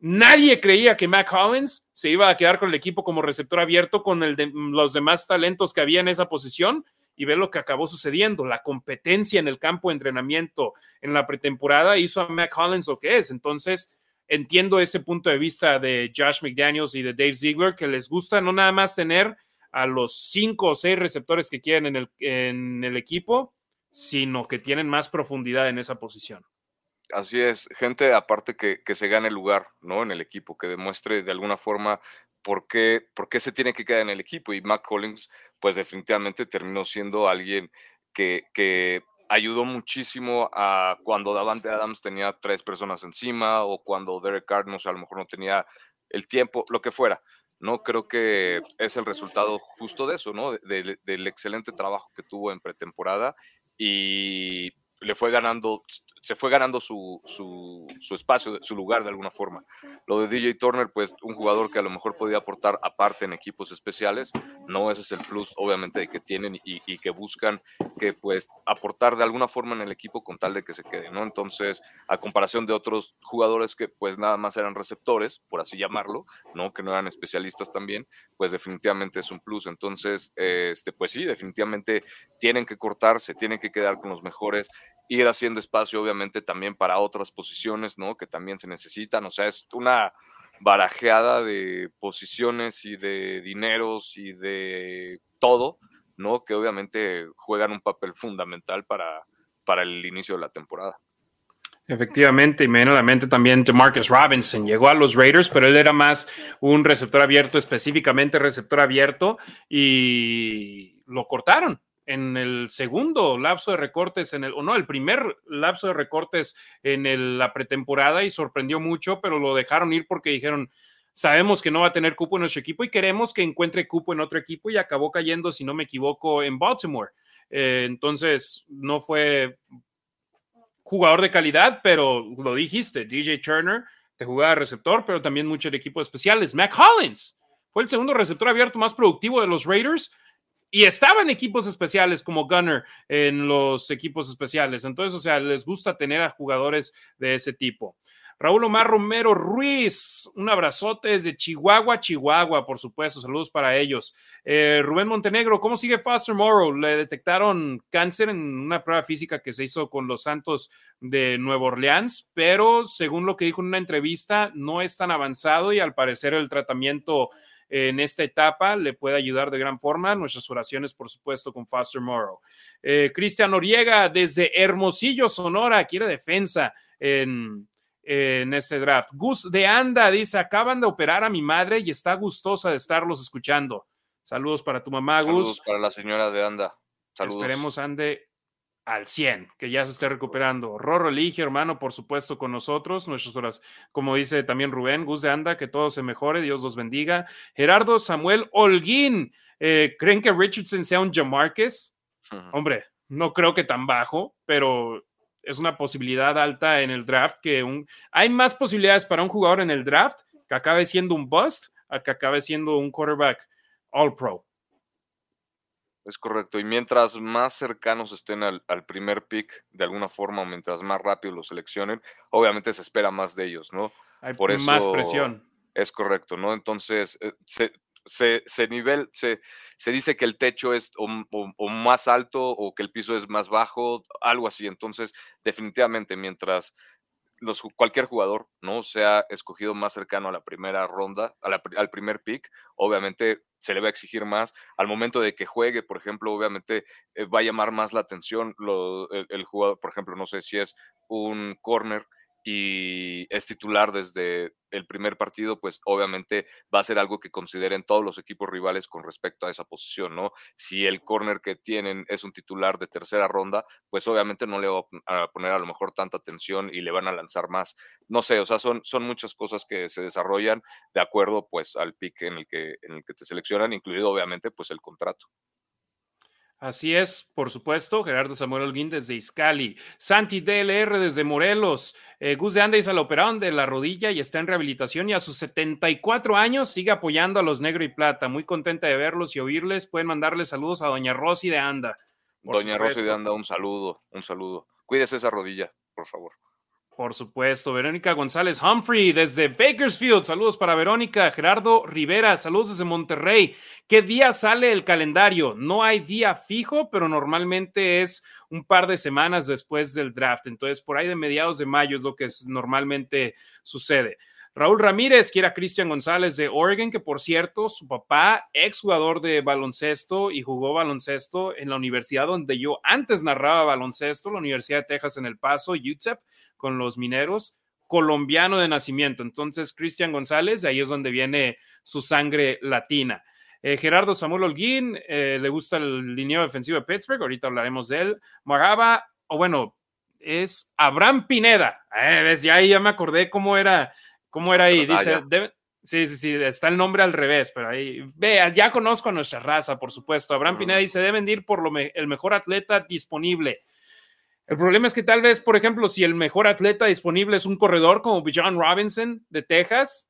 nadie creía que Mac Collins se iba a quedar con el equipo como receptor abierto con los demás talentos que había en esa posición y ve lo que acabó sucediendo. La competencia en el campo de entrenamiento en la pretemporada hizo a Mac Collins lo que es. Entonces, entiendo ese punto de vista de Josh McDaniels y de Dave Ziegler, que les gusta no nada más tener a los cinco o seis receptores que quieren en el, en el equipo, sino que tienen más profundidad en esa posición. Así es, gente aparte que, que se gane el lugar, ¿no? En el equipo, que demuestre de alguna forma por qué, por qué se tiene que quedar en el equipo. Y Mac Collins, pues definitivamente terminó siendo alguien que, que ayudó muchísimo a cuando Davante Adams tenía tres personas encima o cuando Derek Carr, no a lo mejor no tenía el tiempo, lo que fuera. No creo que es el resultado justo de eso, ¿no? del excelente trabajo que tuvo en pretemporada y le fue ganando, se fue ganando su, su, espacio, su lugar de alguna forma. Lo de DJ Turner, pues un jugador que a lo mejor podía aportar aparte en equipos especiales, no ese es el plus obviamente que tienen y, y, que buscan que pues aportar de alguna forma en el equipo con tal de que se quede, ¿no? Entonces, a comparación de otros jugadores que pues nada más eran receptores, por así llamarlo, ¿no? Que no eran especialistas también, pues definitivamente es un plus. Entonces, este, pues sí, definitivamente tienen que cortarse, tienen que quedar con los mejores ir haciendo espacio, obviamente, también para otras posiciones, ¿no? Que también se necesitan. O sea, es una barajeada de posiciones y de dineros y de todo, ¿no? Que obviamente juegan un papel fundamental para, para el inicio de la temporada. Efectivamente, y me viene la mente también Marcus Robinson. Llegó a los Raiders, pero él era más un receptor abierto, específicamente receptor abierto, y lo cortaron en el segundo lapso de recortes, en el, o no, el primer lapso de recortes en la pretemporada y sorprendió mucho, pero lo dejaron ir porque dijeron, sabemos que no va a tener cupo en nuestro equipo y queremos que encuentre cupo en otro equipo y acabó cayendo, si no me equivoco, en Baltimore. Eh, entonces, no fue jugador de calidad, pero lo dijiste, DJ Turner te jugaba receptor, pero también mucho de equipos especiales. Mac Hollins fue el segundo receptor abierto más productivo de los Raiders y estaba en equipos especiales como Gunner en los equipos especiales. Entonces, o sea, les gusta tener a jugadores de ese tipo. Raúl Omar Romero Ruiz, un abrazote desde Chihuahua, Chihuahua, por supuesto, saludos para ellos. Eh, Rubén Montenegro, ¿cómo sigue Foster Morrow? Le detectaron cáncer en una prueba física que se hizo con los Santos de Nueva Orleans, pero según lo que dijo en una entrevista, no es tan avanzado y al parecer el tratamiento en esta etapa le puede ayudar de gran forma. Nuestras oraciones, por supuesto, con Foster Morrow. Eh, Cristian Noriega, desde Hermosillo, Sonora, quiere defensa en, en este draft. Gus de Anda dice: Acaban de operar a mi madre y está gustosa de estarlos escuchando. Saludos para tu mamá, Gus. Saludos para la señora de Anda. Saludos. Esperemos ande al 100, que ya se esté recuperando. Rorro Elige, hermano, por supuesto, con nosotros. Nuestras horas, como dice también Rubén, Gus de Anda, que todo se mejore, Dios los bendiga. Gerardo Samuel Holguín, eh, ¿creen que Richardson sea un Jamarques? Hombre, no creo que tan bajo, pero es una posibilidad alta en el draft que un... Hay más posibilidades para un jugador en el draft que acabe siendo un bust a que acabe siendo un quarterback all pro. Es correcto. Y mientras más cercanos estén al, primer pick, de alguna forma, o mientras más rápido lo seleccionen, obviamente se espera más de ellos, ¿no? Hay Por eso más presión. Es correcto, ¿no? Entonces, eh, se, se, nivel, se, se, dice que el techo es o, más alto o que el piso es más bajo, algo así. Entonces, definitivamente, mientras los, cualquier jugador no sea escogido más cercano a la primera ronda, al primer pick, obviamente se le va a exigir más. Al momento de que juegue, por ejemplo, obviamente eh, va a llamar más la atención el, jugador, por ejemplo, no sé si es un corner y es titular desde el primer partido, pues obviamente va a ser algo que consideren todos los equipos rivales con respecto a esa posición, ¿no? Si el corner que tienen es un titular de tercera ronda, pues obviamente no le va a poner a lo mejor tanta atención y le van a lanzar más. No sé, o sea, son, son muchas cosas que se desarrollan de acuerdo pues al pick en el que, en el que te seleccionan, incluido obviamente pues el contrato. Así es, por supuesto, Gerardo Samuel Holguín desde Iscali, Santi DLR desde Morelos, eh, Gus de Anda y la operaron de la rodilla y está en rehabilitación y a sus 74 años sigue apoyando a los negro y plata. Muy contenta de verlos y oírles. Pueden mandarle saludos a Doña Rosy de Anda. Doña Rosy de Anda, un saludo, un saludo. Cuídese esa rodilla, por favor. Por supuesto, Verónica González Humphrey desde Bakersfield. Saludos para Verónica. Gerardo Rivera, saludos desde Monterrey. ¿Qué día sale el calendario? No hay día fijo, pero normalmente es un par de semanas después del draft. Entonces, por ahí de mediados de mayo es lo que normalmente sucede. Raúl Ramírez quiere a Cristian González de Oregon, que por cierto, su papá, ex jugador de baloncesto y jugó baloncesto en la universidad donde yo antes narraba baloncesto, la Universidad de Texas en El Paso, UTEP, con los mineros, colombiano de nacimiento. Entonces, Cristian González, de ahí es donde viene su sangre latina. Eh, Gerardo Samuel Holguín, eh, le gusta el lineo defensivo de Pittsburgh, ahorita hablaremos de él. Maraba, o bueno, es Abraham Pineda. Eh, ¿ves? Ya, ya me acordé cómo era ¿Cómo era ahí? Dice, sí, sí, sí, está el nombre al revés, pero ahí, vea, ya conozco a nuestra raza, por supuesto. Abraham Pineda dice, deben ir por lo el mejor atleta disponible. El problema es que tal vez, por ejemplo, si el mejor atleta disponible es un corredor como Bijan Robinson de Texas,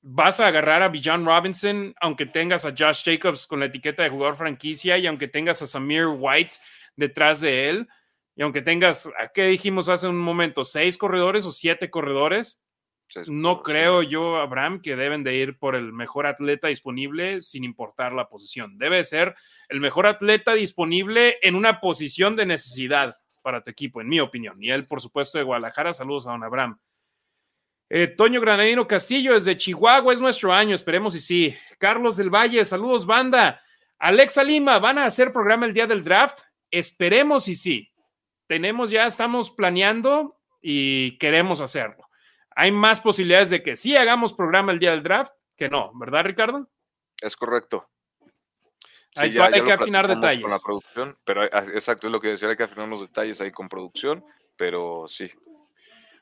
vas a agarrar a Bijan Robinson, aunque tengas a Josh Jacobs con la etiqueta de jugador franquicia y aunque tengas a Samir White detrás de él y aunque tengas, ¿qué dijimos hace un momento? ¿Seis corredores o siete corredores? No creo yo, Abraham, que deben de ir por el mejor atleta disponible sin importar la posición. Debe ser el mejor atleta disponible en una posición de necesidad para tu equipo, en mi opinión. Y él, por supuesto, de Guadalajara. Saludos a don Abraham. Eh, Toño Granadino Castillo desde Chihuahua, es nuestro año, esperemos y sí. Carlos del Valle, saludos, banda. Alexa Lima, ¿van a hacer programa el día del draft? Esperemos y sí tenemos ya, estamos planeando y queremos hacerlo. Hay más posibilidades de que sí hagamos programa el día del draft que no, ¿verdad, Ricardo? Es correcto. hay, que afinar detalles. Con la producción, pero ah, exacto, es lo que decía, hay que afinar los detalles ahí con producción, pero sí.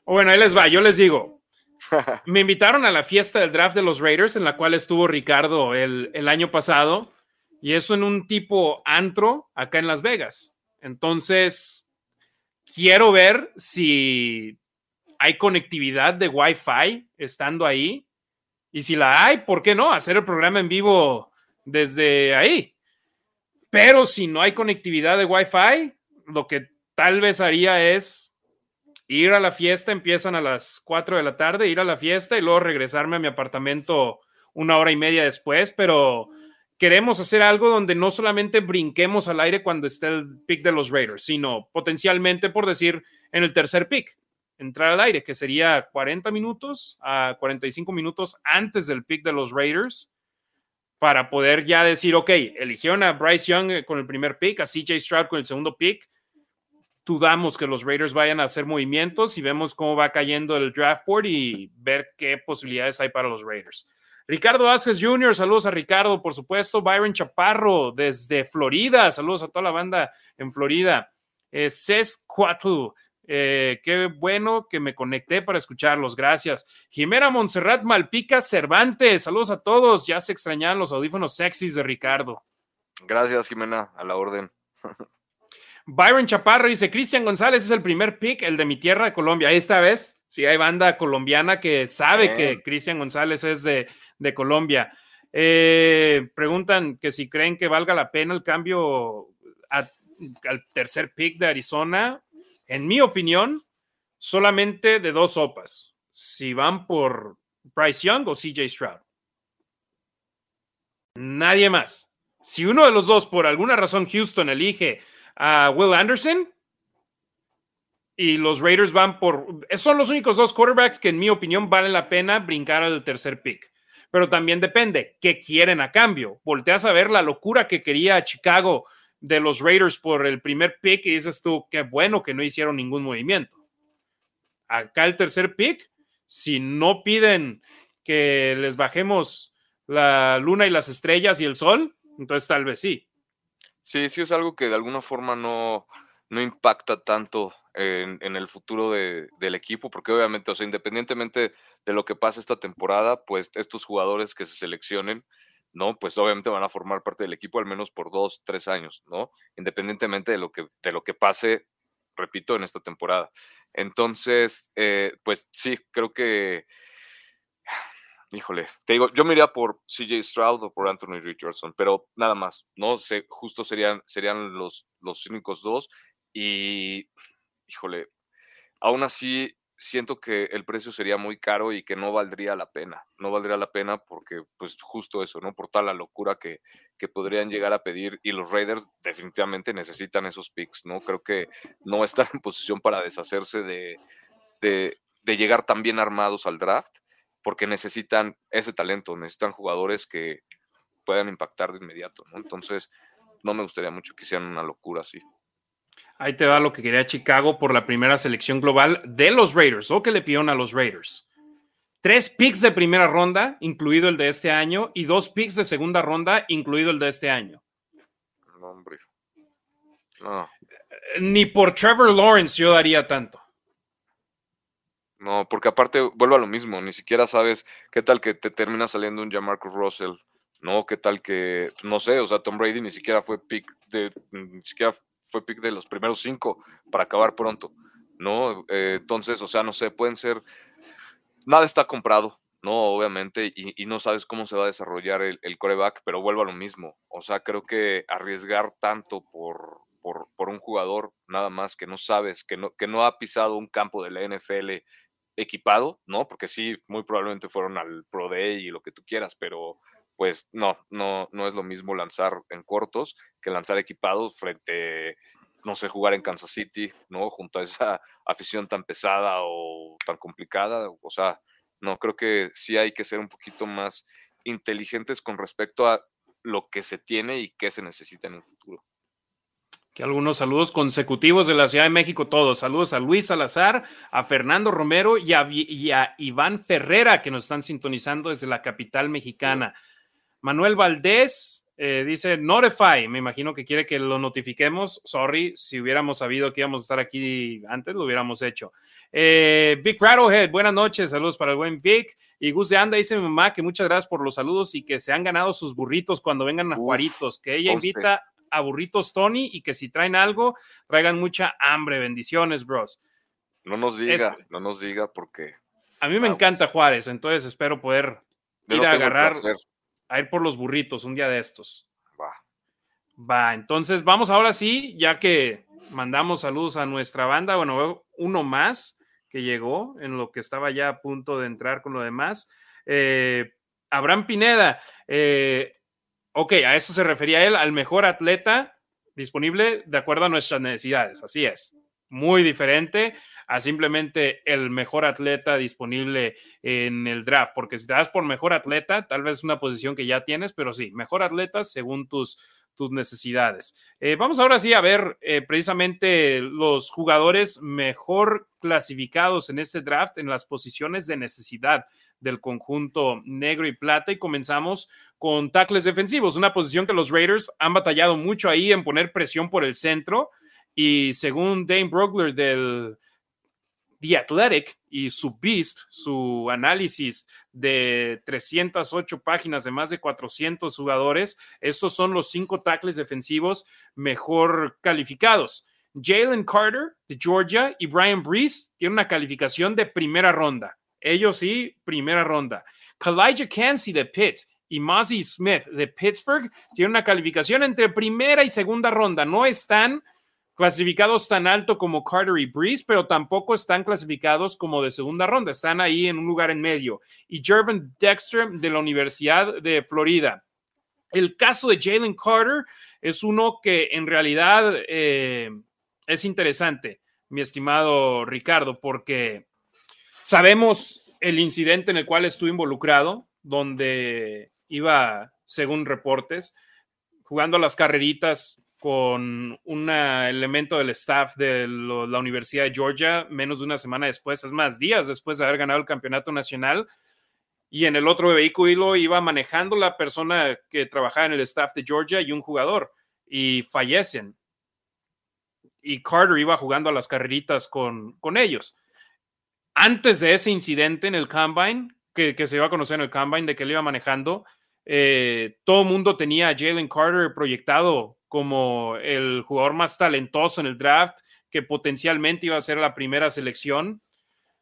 Bueno, ahí les va, yo les digo. me invitaron a la fiesta del draft de los Raiders, en la cual estuvo Ricardo el, el año pasado, y eso en un tipo antro acá en Las Vegas. Entonces, quiero ver si hay conectividad de Wi-Fi estando ahí. Y si la hay, ¿por qué no? Hacer el programa en vivo desde ahí. Pero si no hay conectividad de Wi-Fi, lo que tal vez haría es ir a la fiesta, empiezan a las 4 de la tarde, ir a la fiesta y luego regresarme a mi apartamento una hora y media después, pero queremos hacer algo donde no solamente brinquemos al aire cuando esté el pick de los Raiders, sino potencialmente, por decir, en el tercer pick, entrar al aire, que sería 40 minutos a 45 minutos antes del pick de los Raiders, para poder ya decir, ok, eligieron a Bryce Young eh, con el primer pick, a CJ Stroud con el segundo pick, dudamos que los Raiders vayan a hacer movimientos y vemos cómo va cayendo el draft board y ver qué posibilidades hay para los Raiders. Ricardo Vázquez Jr., saludos a Ricardo, por supuesto. Byron Chaparro desde Florida, saludos a toda la banda en Florida. Eh, eh, qué bueno que me conecté para escucharlos, gracias. Jimena Montserrat Malpica Cervantes, saludos a todos, ya se extrañaban los audífonos sexys de Ricardo. Gracias, Jimena, a la orden. Byron Chaparro dice: Cristian González es el primer pick, el de mi tierra de Colombia. Esta vez, sí hay banda colombiana que sabe que Cristian González es de, Colombia. Eh, preguntan que si creen que valga la pena el cambio al tercer pick de Arizona. En mi opinión, solamente de dos sopas. Si van por Bryce Young o CJ Stroud. Nadie más. Si uno de los dos, por alguna razón, Houston elige a Will Anderson y los Raiders van por... Son los únicos dos quarterbacks que en mi opinión valen la pena brincar al tercer pick. Pero también depende qué quieren a cambio. Volteas a ver la locura que quería Chicago de los Raiders por el primer pick y dices tú, qué bueno que no hicieron ningún movimiento. Acá el tercer pick, si no piden que les bajemos la luna y las estrellas y el sol, entonces tal vez sí. Sí, sí es algo que de alguna forma no, no impacta tanto en, el futuro del equipo, porque obviamente, o sea, independientemente de lo que pase esta temporada, pues estos jugadores que se seleccionen, ¿no? Pues obviamente van a formar parte del equipo al menos por dos, tres años, ¿no? Independientemente de lo que, de lo que pase, repito, en esta temporada. Entonces, eh, pues sí, creo que híjole, te digo, yo me iría por CJ Stroud o por Anthony Richardson, pero nada más, ¿no? sé, justo serían, serían los, los únicos dos. Y, híjole, aún así siento que el precio sería muy caro y que no valdría la pena. No valdría la pena porque, pues, justo eso, ¿no? Por toda la locura que, que podrían llegar a pedir. Y los Raiders definitivamente necesitan esos picks, ¿no? Creo que no están en posición para deshacerse de, de de llegar tan bien armados al draft, porque necesitan ese talento, necesitan jugadores que puedan impactar de inmediato, ¿no? Entonces, no me gustaría mucho que hicieran una locura así. Ahí te va lo que quería Chicago por la primera selección global de los Raiders, o que le pidieron a los Raiders. Tres picks de primera ronda, incluido el de este año, y dos picks de segunda ronda, incluido el de este año. No, hombre. No. Ni por Trevor Lawrence yo daría tanto. No, porque aparte vuelvo a lo mismo, ni siquiera sabes qué tal que te termina saliendo un Jamarcus Russell, ¿no? ¿Qué tal que, no sé, o sea, Tom Brady ni siquiera fue pick de, ni siquiera fue pick de los primeros cinco para acabar pronto, ¿no? Eh, entonces, o sea, no sé, pueden ser, nada está comprado, ¿no? Obviamente, y, no sabes cómo se va a desarrollar el, el, coreback, pero vuelvo a lo mismo, o sea, creo que arriesgar tanto por, por, por un jugador, nada más que no sabes, que no, que no ha pisado un campo de la NFL equipado, ¿no? Porque sí, muy probablemente fueron al Pro Day y lo que tú quieras, pero pues no, no, no es lo mismo lanzar en cortos que lanzar equipados frente, no sé, jugar en Kansas City, ¿no? Junto a esa afición tan pesada o tan complicada. O sea, no, creo que sí hay que ser un poquito más inteligentes con respecto a lo que se tiene y qué se necesita en el futuro. Que algunos saludos consecutivos de la Ciudad de México, todos. Saludos a Luis Salazar, a Fernando Romero y a, y a Iván Ferrera, que nos están sintonizando desde la capital mexicana. Manuel Valdés eh, dice Notify. Me imagino que quiere que lo notifiquemos. Sorry, si hubiéramos sabido que íbamos a estar aquí antes, lo hubiéramos hecho. Eh, Vic Rattlehead, buenas noches. Saludos para el buen Vic. Y Gus de Anda dice mi mamá que muchas gracias por los saludos y que se han ganado sus burritos cuando vengan a Juaritos. Que ella invita a burritos Tony y que si traen algo, traigan mucha hambre. Bendiciones, bros. No nos diga, no nos diga porque. A mí me encanta Juárez, entonces espero poder ir a agarrar a ir por los burritos un día de estos. Va. Va, entonces vamos ahora sí, ya que mandamos saludos a nuestra banda, bueno, uno más que llegó en lo que estaba ya a punto de entrar con lo demás. Eh, Abraham Pineda, eh, ok, a eso se refería él, al mejor atleta disponible de acuerdo a nuestras necesidades, así es muy diferente a simplemente el mejor atleta disponible en el draft, porque si te das por mejor atleta, tal vez es una posición que ya tienes, pero sí, mejor atleta según tus, tus necesidades. Eh, vamos ahora sí a ver eh, precisamente los jugadores mejor clasificados en este draft en las posiciones de necesidad del conjunto negro y plata y comenzamos con tackles defensivos, una posición que los Raiders han batallado mucho ahí en poner presión por el centro. Y según Dane Brogler del The Athletic y su Beast, su análisis de 308 páginas de más de 400 jugadores, estos son los cinco tackles defensivos mejor calificados. Jalen Carter de Georgia y Brian Brees tienen una calificación de primera ronda. Ellos sí, primera ronda. Kalijah Cansey de Pitt y Mozzie Smith de Pittsburgh tienen una calificación entre primera y segunda ronda. No están clasificados tan alto como Carter y Breeze, pero tampoco están clasificados como de segunda ronda, están ahí en un lugar en medio. Y Jervin Dexter de la Universidad de Florida. El caso de Jalen Carter es uno que en realidad eh, es interesante, mi estimado Ricardo, porque sabemos el incidente en el cual estuve involucrado, donde iba, según reportes, jugando las carreritas con un elemento del staff de la Universidad de Georgia menos de una semana después, es más, días después de haber ganado el campeonato nacional. Y en el otro vehículo iba manejando la persona que trabajaba en el staff de Georgia y un jugador, y fallecen. Y Carter iba jugando a las carreritas con, con ellos. Antes de ese incidente en el Combine, que, se iba a conocer en el Combine de que él iba manejando, eh, todo el mundo tenía a Jalen Carter proyectado como el jugador más talentoso en el draft, que potencialmente iba a ser la primera selección.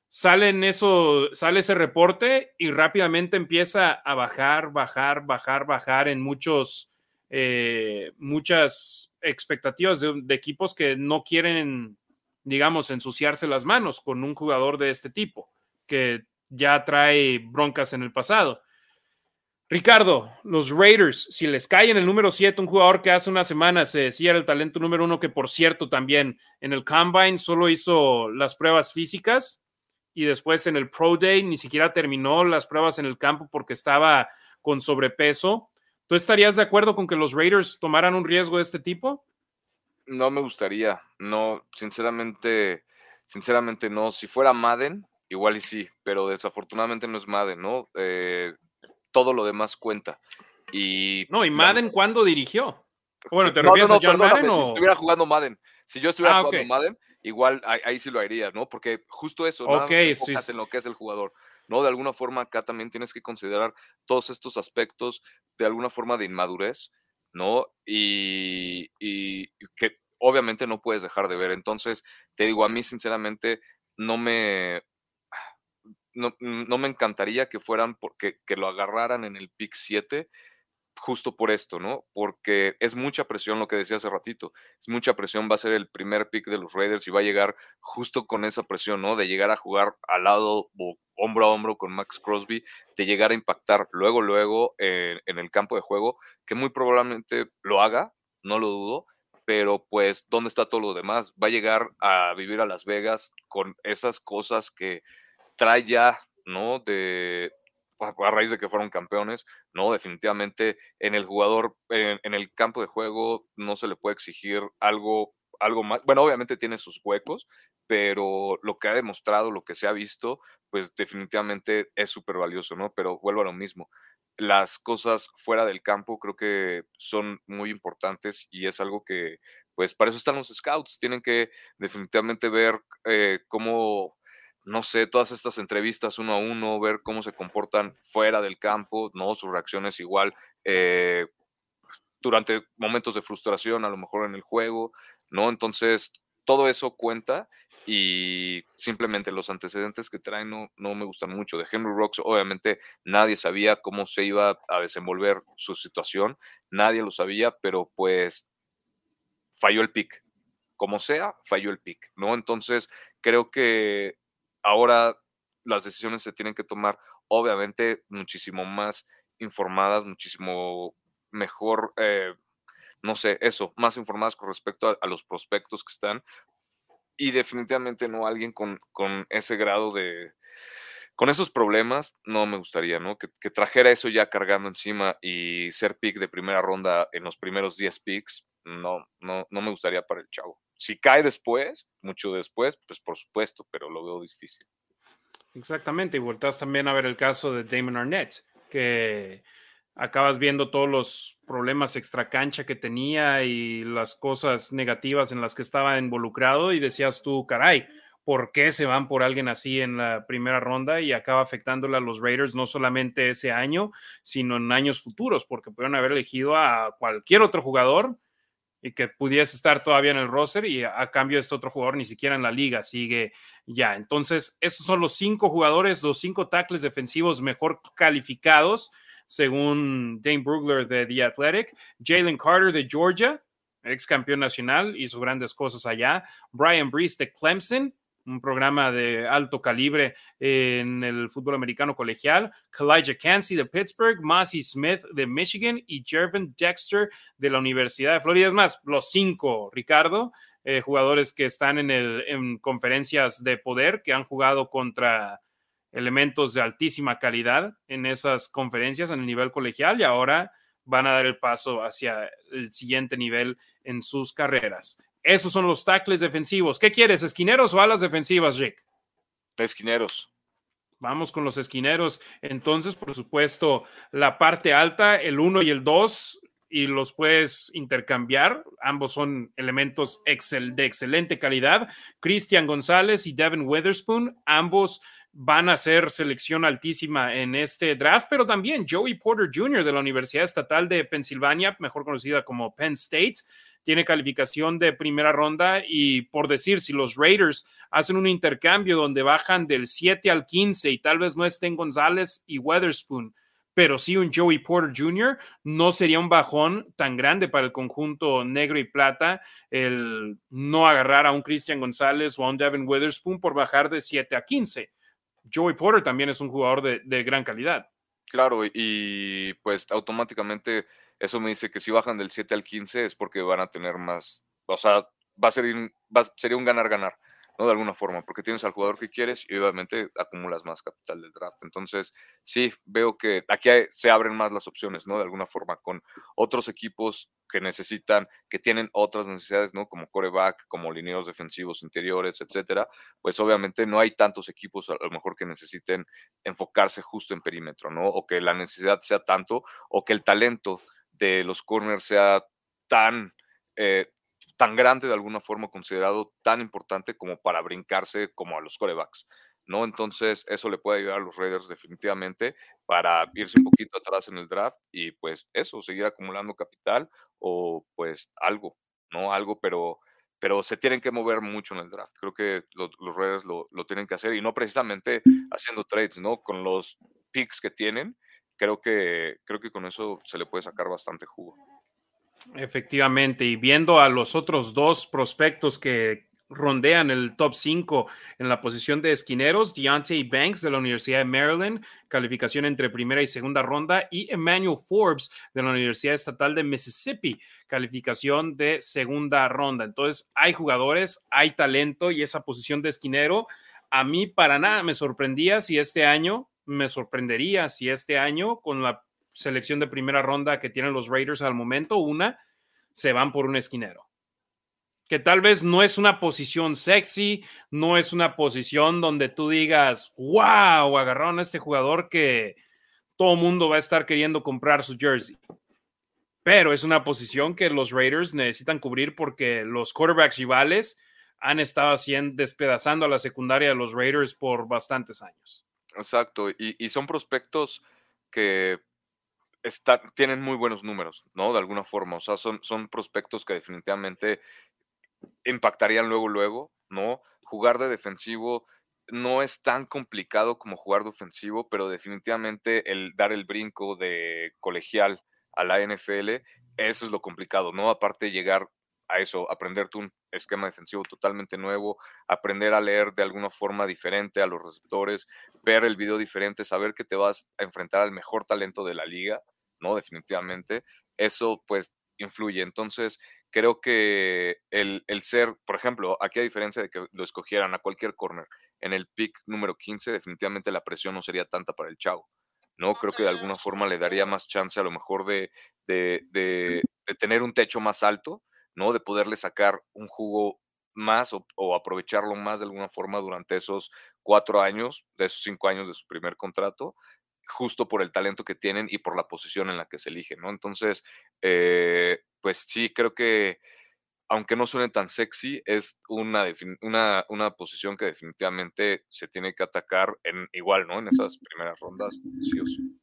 Sale, en eso, sale ese reporte y rápidamente empieza a bajar, bajar, bajar, bajar en muchos, eh, muchas expectativas de, de equipos que no quieren, digamos, ensuciarse las manos con un jugador de este tipo, que ya trae broncas en el pasado. Ricardo, los Raiders, si les cae en el número 7 un jugador que hace una semana se decía era el talento número uno, que por cierto también en el Combine solo hizo las pruebas físicas, y después en el Pro Day ni siquiera terminó las pruebas en el campo porque estaba con sobrepeso. ¿Tú estarías de acuerdo con que los Raiders tomaran un riesgo de este tipo? No me gustaría, no, sinceramente, sinceramente no. Si fuera Madden, igual y sí, pero desafortunadamente no es Madden, ¿no? Eh, todo lo demás cuenta. Y no, ¿y Madden cuándo dirigió? Bueno, te refieres a John Madden, Si estuviera jugando Madden, si yo estuviera ah, jugando Madden, igual ahí, sí lo haría, ¿no? Porque justo eso, ¿no? Okay, sí. en lo que es el jugador, ¿no? De alguna forma acá también tienes que considerar todos estos aspectos de alguna forma de inmadurez, ¿no? Y, y que obviamente no puedes dejar de ver. Entonces, te digo, a mí sinceramente no me, no, no, me encantaría que fueran porque que lo agarraran en el pick 7 justo por esto, ¿no? Porque es mucha presión lo que decía hace ratito. Es mucha presión, va a ser el primer pick de los Raiders y va a llegar justo con esa presión, ¿no? De llegar a jugar al lado o hombro a hombro con Max Crosby, de llegar a impactar luego, luego en el campo de juego, que muy probablemente lo haga, no lo dudo, pero pues, ¿dónde está todo lo demás? Va a llegar a vivir a Las Vegas con esas cosas que trae ya, ¿no? De, a raíz de que fueron campeones, no, definitivamente en el jugador, en, el campo de juego no se le puede exigir algo, algo más. Bueno, obviamente tiene sus huecos, pero lo que ha demostrado, lo que se ha visto, pues definitivamente es súper valioso, ¿no? Pero vuelvo a lo mismo. Las cosas fuera del campo creo que son muy importantes y es algo que, pues para eso están los scouts, tienen que definitivamente ver eh, cómo no sé, todas estas entrevistas uno a uno, ver cómo se comportan fuera del campo, ¿no? Sus reacciones igual eh, durante momentos de frustración, a lo mejor en el juego, ¿no? Entonces, todo eso cuenta y simplemente los antecedentes que traen no, no me gustan mucho. De Henry Rocks, obviamente nadie sabía cómo se iba a desenvolver su situación, nadie lo sabía, pero pues falló el pick. Como sea, falló el pick, ¿no? Entonces, creo que ahora las decisiones se tienen que tomar, obviamente, muchísimo más informadas, muchísimo mejor, eh, no sé, eso, más informadas con respecto a, los prospectos que están. Y definitivamente no alguien con, con, ese grado de, con esos problemas, no me gustaría, ¿no? Que, que, trajera eso ya cargando encima y ser pick de primera ronda en los primeros 10 picks, no, no, no me gustaría para el chavo. Si cae después, mucho después, pues por supuesto, pero lo veo difícil. Exactamente, y voltás también a ver el caso de Damon Arnett, que acabas viendo todos los problemas extracancha que tenía y las cosas negativas en las que estaba involucrado y decías tú, caray, ¿por qué se van por alguien así en la primera ronda y acaba afectándole a los Raiders no solamente ese año, sino en años futuros? Porque pudieron haber elegido a cualquier otro jugador y que pudiese estar todavía en el roster y a, cambio este otro jugador ni siquiera en la liga sigue ya. Entonces, estos son los cinco jugadores, los cinco tackles defensivos mejor calificados según Dane Brugler de The Athletic. Jalen Carter de Georgia, ex campeón nacional, hizo grandes cosas allá. Brian Brees de Clemson, un programa de alto calibre en el fútbol americano colegial, Kalijah Cansey de Pittsburgh, Massey Smith de Michigan y Jervin Dexter de la Universidad de Florida. Es más, los cinco, Ricardo, eh, jugadores que están en, el, en conferencias de poder, que han jugado contra elementos de altísima calidad en esas conferencias en el nivel colegial y ahora van a dar el paso hacia el siguiente nivel en sus carreras. Esos son los tackles defensivos. ¿Qué quieres, esquineros o alas defensivas, Rick? Esquineros. Vamos con los esquineros. Entonces, por supuesto, la parte alta, el 1 y el 2, y los puedes intercambiar. Ambos son elementos de excelente calidad. Christian González y Devin Witherspoon, ambos van a ser selección altísima en este draft, pero también Joey Porter Jr. de la Universidad Estatal de Pensilvania, mejor conocida como Penn State tiene calificación de primera ronda y por decir, si los Raiders hacen un intercambio donde bajan del 7 al 15 y tal vez no estén González y Weatherspoon, pero sí un Joey Porter Jr., no sería un bajón tan grande para el conjunto negro y plata el no agarrar a un Christian González o a un Devin Weatherspoon por bajar de 7 a 15. Joey Porter también es un jugador de, de gran calidad. Claro, y pues automáticamente eso me dice que si bajan del 7 al 15 es porque van a tener más, o sea, va a ser un, sería un ganar-ganar, ¿no? De alguna forma, porque tienes al jugador que quieres y obviamente acumulas más capital del draft. Entonces, sí, veo que aquí se abren más las opciones, ¿no? De alguna forma, con otros equipos que necesitan, que tienen otras necesidades, ¿no? Como coreback, como lineos defensivos interiores, etcétera. Pues obviamente no hay tantos equipos a lo mejor que necesiten enfocarse justo en perímetro, ¿no? O que la necesidad sea tanto, o que el talento de los corners sea tan, eh, tan grande de alguna forma, considerado tan importante como para brincarse como a los corebacks. ¿no? Entonces, eso le puede ayudar a los Raiders definitivamente para irse un poquito atrás en el draft y pues eso, seguir acumulando capital o pues algo, ¿no? Algo, pero, pero se tienen que mover mucho en el draft. Creo que los Raiders lo, lo, tienen que hacer y no precisamente haciendo trades, ¿no? Con los picks que tienen, creo que, creo que con eso se le puede sacar bastante jugo. Efectivamente, y viendo a los otros dos prospectos que rondean el top 5 en la posición de esquineros, Deontay Banks de la Universidad de Maryland, calificación entre primera y segunda ronda, y Emmanuel Forbes de la Universidad Estatal de Mississippi, calificación de segunda ronda. Entonces, hay jugadores, hay talento y esa posición de esquinero, a mí para nada me sorprendía si este año, me sorprendería si este año con la selección de primera ronda que tienen los Raiders al momento, una, se van por un esquinero. Que tal vez no es una posición sexy, no es una posición donde tú digas, wow, agarraron a este jugador que todo mundo va a estar queriendo comprar su jersey. Pero es una posición que los Raiders necesitan cubrir porque los quarterbacks rivales han estado haciendo, despedazando a la secundaria de los Raiders por bastantes años. Exacto, y, y son prospectos que tienen muy buenos números, ¿no? De alguna forma. O sea, son, son prospectos que definitivamente impactarían luego, luego, ¿no? Jugar de defensivo no es tan complicado como jugar de ofensivo, pero definitivamente el dar el brinco de colegial a la NFL, eso es lo complicado, ¿no? Aparte de llegar a eso, aprenderte un esquema defensivo totalmente nuevo, aprender a leer de alguna forma diferente a los receptores, ver el video diferente, saber que te vas a enfrentar al mejor talento de la liga, ¿no? Definitivamente, eso pues influye. Entonces, creo que el, ser, por ejemplo, aquí a diferencia de que lo escogieran a cualquier corner en el pick número 15, definitivamente la presión no sería tanta para el chavo. ¿no? Creo que de alguna forma le daría más chance a lo mejor de, de, de, tener un techo más alto, ¿no? De poderle sacar un jugo más o, o, aprovecharlo más de alguna forma durante esos cuatro años, de esos cinco años de su primer contrato, justo por el talento que tienen y por la posición en la que se eligen, ¿no? Entonces, eh, pues sí, creo que aunque no suene tan sexy, es una, una, una, posición que definitivamente se tiene que atacar en igual, ¿no? En esas primeras rondas, sí o sí.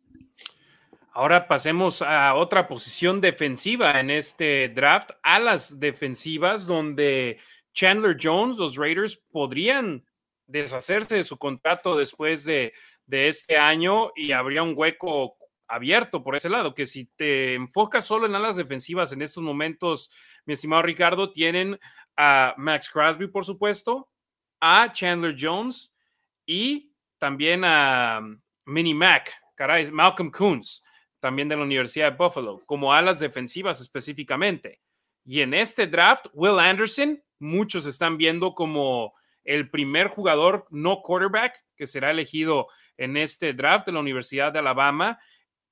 Ahora pasemos a otra posición defensiva en este draft, a las defensivas, donde Chandler Jones, los Raiders, podrían deshacerse de su contrato después de de este año y habría un hueco abierto por ese lado, que si te enfocas solo en alas defensivas en estos momentos, mi estimado Ricardo, tienen a Max Crosby, por supuesto, a Chandler Jones y también a Mini Mac, caray, Malcolm Coons, también de la Universidad de Buffalo, como alas defensivas específicamente. Y en este draft, Will Anderson, muchos están viendo como el primer jugador no quarterback que será elegido en este draft de la Universidad de Alabama.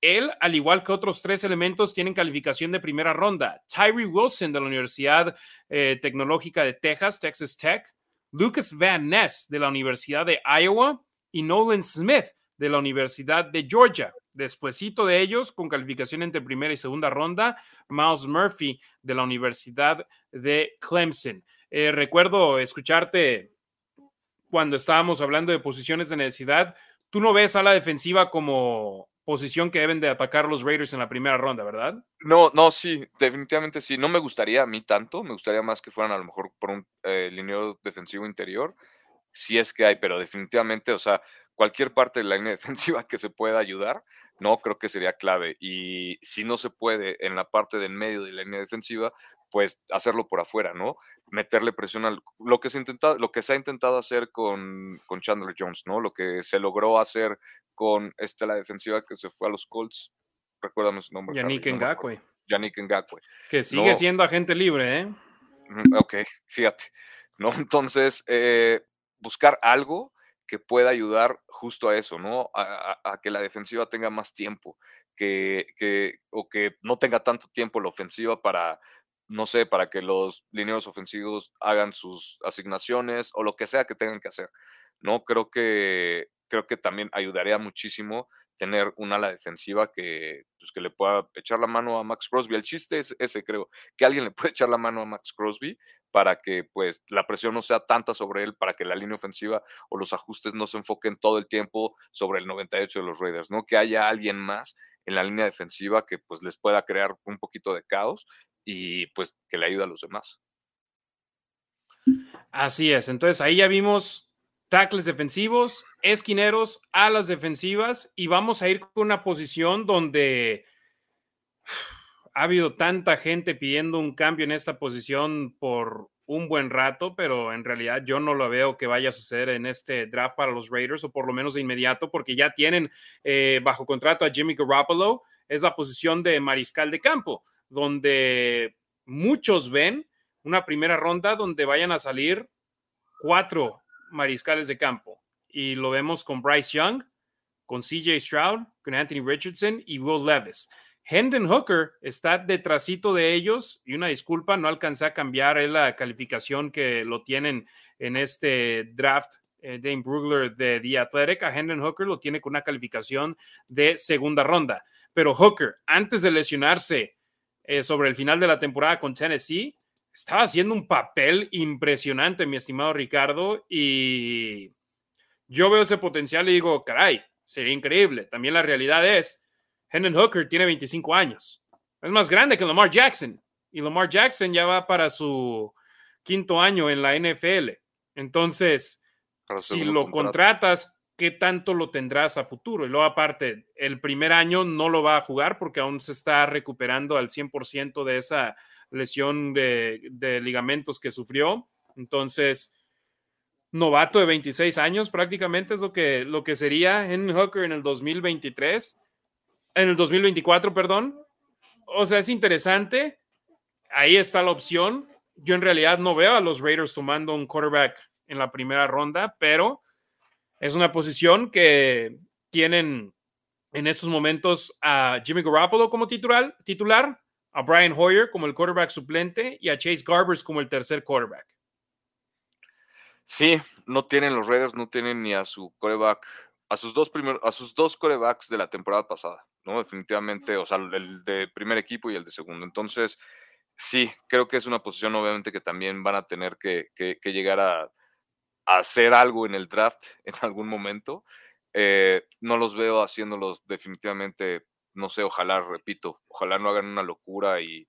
Él, al igual que otros tres elementos, tienen calificación de primera ronda. Tyree Wilson de la Universidad eh, Tecnológica de Texas, Texas Tech. Lucas Van Ness de la Universidad de Iowa y Nolan Smith de la Universidad de Georgia. Despuésito de ellos, con calificación entre primera y segunda ronda, Miles Murphy de la Universidad de Clemson. Eh, recuerdo escucharte cuando estábamos hablando de posiciones de necesidad, tú no ves a la defensiva como posición que deben de atacar los Raiders en la primera ronda, ¿verdad? No, no, sí, definitivamente sí. No me gustaría a mí tanto, me gustaría más que fueran a lo mejor por un eh, defensivo interior, si es que hay, pero definitivamente, o sea, cualquier parte de la línea defensiva que se pueda ayudar, no creo que sería clave. Y si no se puede en la parte del medio de la línea defensiva, pues hacerlo por afuera, ¿no? Meterle presión al lo que se intenta, lo que se ha intentado hacer con, con Chandler Jones, ¿no? Lo que se logró hacer con este, la defensiva que se fue a los Colts. Recuérdame su nombre. Yannick Ngakwe. Yannick Ngakwe. Que sigue siendo agente libre, ¿eh? Ok, fíjate. ¿no? Entonces, eh, buscar algo que pueda ayudar justo a eso, ¿no? A, que la defensiva tenga más tiempo, que, que, o que no tenga tanto tiempo la ofensiva para, no sé, para que los lineos ofensivos hagan sus asignaciones o lo que sea que tengan que hacer, ¿no? Creo que, creo que también ayudaría muchísimo tener un ala defensiva que, pues, que le pueda echar la mano a Max Crosby. El chiste es ese, creo, que alguien le puede echar la mano a Max Crosby para que pues la presión no sea tanta sobre él, para que la línea ofensiva o los ajustes no se enfoquen todo el tiempo sobre el 98 de los Raiders, ¿no? Que haya alguien más en la línea defensiva que pues les pueda crear un poquito de caos y pues que le ayude a los demás. Así es, entonces ahí ya vimos tackles defensivos, esquineros, alas defensivas y vamos a ir con una posición donde ha habido tanta gente pidiendo un cambio en esta posición por un buen rato, pero en realidad yo no lo veo que vaya a suceder en este draft para los Raiders o por lo menos de inmediato porque ya tienen eh, bajo contrato a Jimmy Garoppolo, es la posición de mariscal de campo, donde muchos ven una primera ronda donde vayan a salir cuatro mariscales de campo. Y lo vemos con Bryce Young, con CJ Stroud, con Anthony Richardson y Will Levis. Hendon Hooker está detrásito de ellos y una disculpa, no alcancé a cambiar la calificación que lo tienen en este draft. Eh, Dane Brugler de The Athletic, a Hendon Hooker lo tiene con una calificación de segunda ronda. Pero Hooker, antes de lesionarse eh, sobre el final de la temporada con Tennessee, estaba haciendo un papel impresionante, mi estimado Ricardo, y yo veo ese potencial y digo, caray, sería increíble. También la realidad es, Hendon Hooker tiene 25 años. Es más grande que Lamar Jackson. Y Lamar Jackson ya va para su quinto año en la NFL. Entonces, si lo contratas, ¿qué tanto lo tendrás a futuro? Y luego, aparte, el primer año no lo va a jugar porque aún se está recuperando al 100% de esa lesión de, ligamentos que sufrió. Entonces, novato de 26 años prácticamente es lo que, lo que sería en Hooker en el 2023, en el 2024, perdón. O sea, es interesante. Ahí está la opción. Yo en realidad no veo a los Raiders tomando un quarterback en la primera ronda, pero es una posición que tienen en estos momentos a Jimmy Garoppolo como titular, titular a Brian Hoyer como el quarterback suplente y a Chase Garbers como el tercer quarterback. Sí, no tienen los Raiders, no tienen ni a su quarterback, a sus dos primeros, a sus dos quarterbacks de la temporada pasada, ¿no? Definitivamente, o sea, el de primer equipo y el de segundo. Entonces, sí, creo que es una posición, obviamente, que también van a tener que, llegar a, a, hacer algo en el draft en algún momento. Eh, no los veo haciéndolos definitivamente no sé, ojalá, repito, ojalá no hagan una locura y,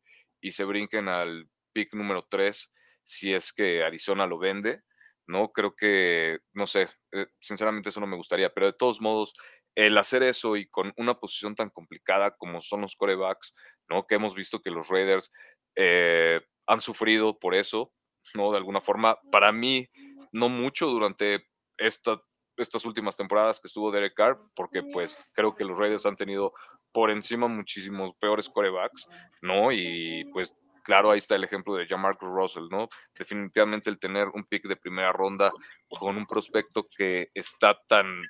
se brinquen al pick número 3 si es que Arizona lo vende, ¿no? Creo que, no sé, eh, sinceramente eso no me gustaría, pero de todos modos, el hacer eso y con una posición tan complicada como son los corebacks, ¿no? Que hemos visto que los Raiders eh, han sufrido por eso, ¿no? De alguna forma, para mí, no mucho durante esta estas últimas temporadas que estuvo Derek Carr, porque pues creo que los Raiders han tenido por encima muchísimos peores corebacks, ¿no? Y pues claro, ahí está el ejemplo de Jamarcus Russell, ¿no? Definitivamente el tener un pick de primera ronda con un prospecto que está tan,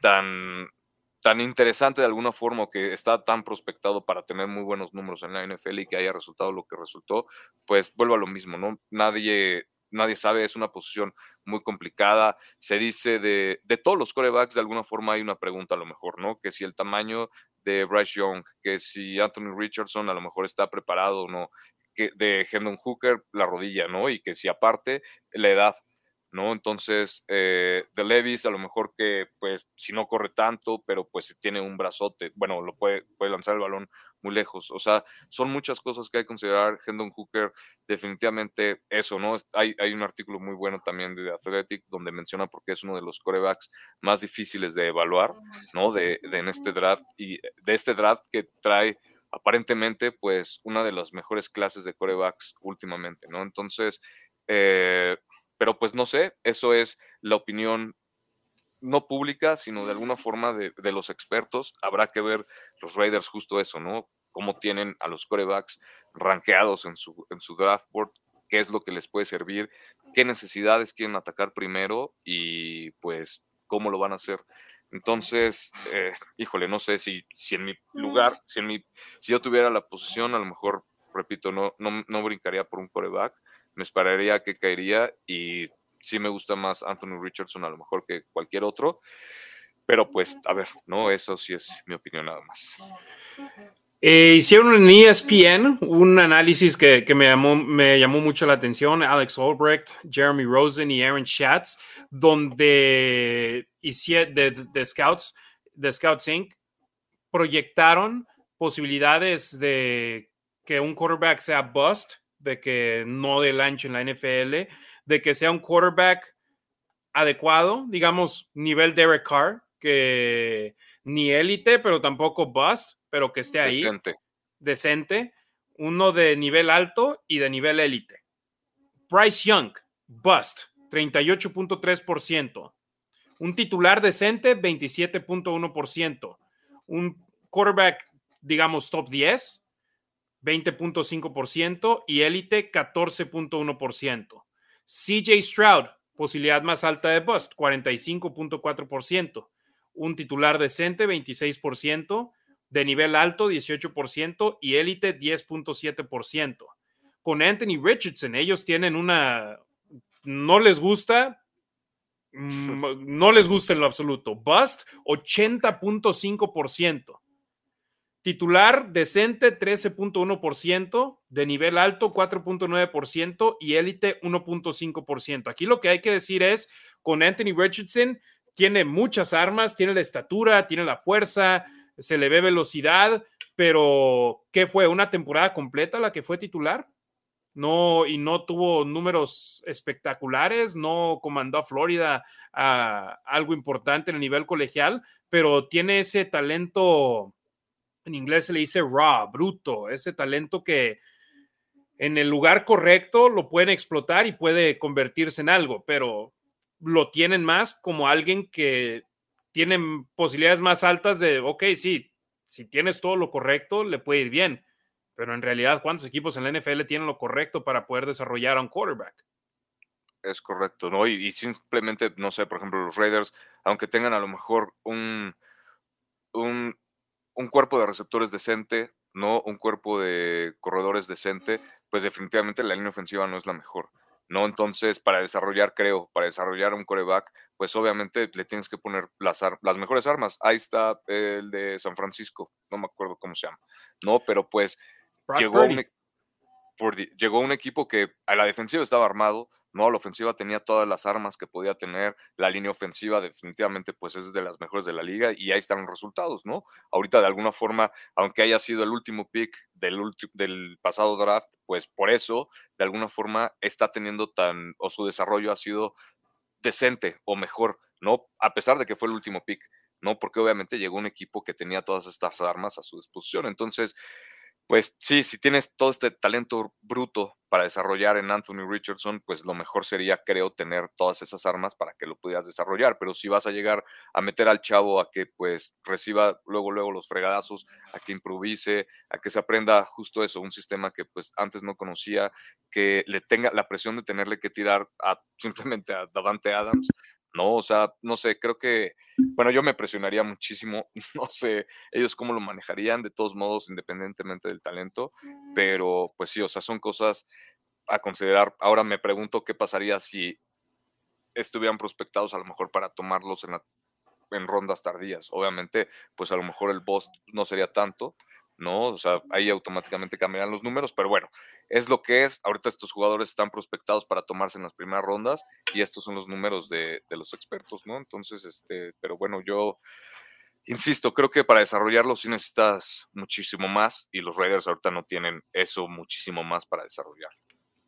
tan, tan interesante de alguna forma, que está tan prospectado para tener muy buenos números en la NFL y que haya resultado lo que resultó, pues vuelvo a lo mismo, ¿no? Nadie nadie sabe, es una posición muy complicada. Se dice de, de todos los corebacks, de alguna forma hay una pregunta a lo mejor, ¿no? Que si el tamaño de Bryce Young, que si Anthony Richardson a lo mejor está preparado o no, que de Hendon Hooker la rodilla, ¿no? Y que si aparte la edad, ¿no? Entonces, eh, de Levis a lo mejor que, pues, si no corre tanto, pero pues tiene un brazote, bueno, lo puede, puede lanzar el balón muy lejos. O sea, son muchas cosas que hay que considerar. Hendon Hooker, definitivamente eso, ¿no? Hay, hay un artículo muy bueno también de Athletic donde menciona porque es uno de los corebacks más difíciles de evaluar, ¿no? De, de en este draft y de este draft que trae aparentemente, pues, una de las mejores clases de corebacks últimamente, ¿no? Entonces, eh, pero pues no sé, eso es la opinión no pública, sino de alguna forma de, los expertos. Habrá que ver los Raiders justo eso, ¿no? Cómo tienen a los corebacks rankeados en su, en su draft board, qué es lo que les puede servir qué necesidades quieren atacar primero y pues cómo lo van a hacer. Entonces, eh, híjole, no sé si, si en mi lugar, si, en mi, si yo tuviera la posición, a lo mejor, repito, no, no, no brincaría por un coreback, me esperaría que caería y sí me gusta más Anthony Richardson a lo mejor que cualquier otro. Pero pues, a ver, no, eso sí es mi opinión nada más. Eh, hicieron en ESPN un análisis que, me, llamó, me llamó mucho la atención, Alex Albrecht, Jeremy Rosen y Aaron Schatz, donde de, de, Scouts, de Scouts Inc., proyectaron posibilidades de que un quarterback sea bust, de que no dé el ancho en la NFL, de que sea un quarterback adecuado, digamos, nivel Derek Carr, que ni élite, pero tampoco bust, pero que esté ahí. Decente. Decente. Uno de nivel alto y de nivel élite. Bryce Young, bust, 38.3%. Un titular decente, 27.1%. Un quarterback, digamos, top 10, 20.5%. Y élite, 14.1%. CJ Stroud, posibilidad más alta de bust, 45.4% un titular decente, 26%, de nivel alto, 18%, y élite, 10.7%. Con Anthony Richardson, ellos tienen una, no les gusta, mm, no les gusta en lo absoluto. Bust, 80.5%. Titular decente, 13.1%. De nivel alto, 4.9%. Y élite, 1.5%. Aquí lo que hay que decir es, con Anthony Richardson, tiene muchas armas, tiene la estatura, tiene la fuerza, se le ve velocidad, pero ¿qué fue? ¿Una temporada completa la que fue titular? No, y no tuvo números espectaculares, no comandó a Florida a algo importante en el nivel colegial, pero tiene ese talento, en inglés se le dice raw, bruto, ese talento que en el lugar correcto lo pueden explotar y puede convertirse en algo, pero lo tienen más como alguien que tiene posibilidades más altas de, ok, sí, si tienes todo lo correcto, le puede ir bien. Pero en realidad, ¿cuántos equipos en la NFL tienen lo correcto para poder desarrollar a un quarterback? Es correcto, ¿no? Y, simplemente, no sé, por ejemplo, los Raiders, aunque tengan a lo mejor un, un, un cuerpo de receptores decente, no un cuerpo de corredores decente, pues definitivamente la línea ofensiva no es la mejor. ¿no? Entonces, para desarrollar, creo, para desarrollar un coreback, pues obviamente le tienes que poner las, las mejores armas. Ahí está el de San Francisco, no me acuerdo cómo se llama, ¿no? Pero pues llegó un, e llegó un equipo que a la defensiva estaba armado, no, la ofensiva tenía todas las armas que podía tener, la línea ofensiva definitivamente pues es de las mejores de la liga y ahí están los resultados, ¿no? Ahorita de alguna forma, aunque haya sido el último pick del, del pasado draft, pues por eso de alguna forma está teniendo tan, o su desarrollo ha sido decente o mejor, ¿no? A pesar de que fue el último pick, ¿no? Porque obviamente llegó un equipo que tenía todas estas armas a su disposición. Entonces, pues sí, si tienes todo este talento bruto para desarrollar en Anthony Richardson, pues lo mejor sería, creo, tener todas esas armas para que lo pudieras desarrollar. Pero si vas a llegar a meter al chavo a que pues reciba luego, luego los fregadazos, a que improvise, a que se aprenda justo eso, un sistema que pues antes no conocía, que le tenga la presión de tenerle que tirar a, simplemente a Davante Adams, ¿no? O sea, no sé, creo que, bueno, yo me presionaría muchísimo, no sé ellos cómo lo manejarían, de todos modos, independientemente del talento, pero pues sí, o sea, son cosas a considerar. Ahora me pregunto qué pasaría si estuvieran prospectados a lo mejor para tomarlos en, en rondas tardías. Obviamente, pues a lo mejor el boss no sería tanto, ¿no? O sea, ahí automáticamente cambiarán los números, pero bueno, es lo que es. Ahorita estos jugadores están prospectados para tomarse en las primeras rondas y estos son los números de, los expertos, ¿no? Entonces, este, pero bueno, yo insisto, creo que para desarrollarlo sí necesitas muchísimo más y los Raiders ahorita no tienen eso muchísimo más para desarrollar.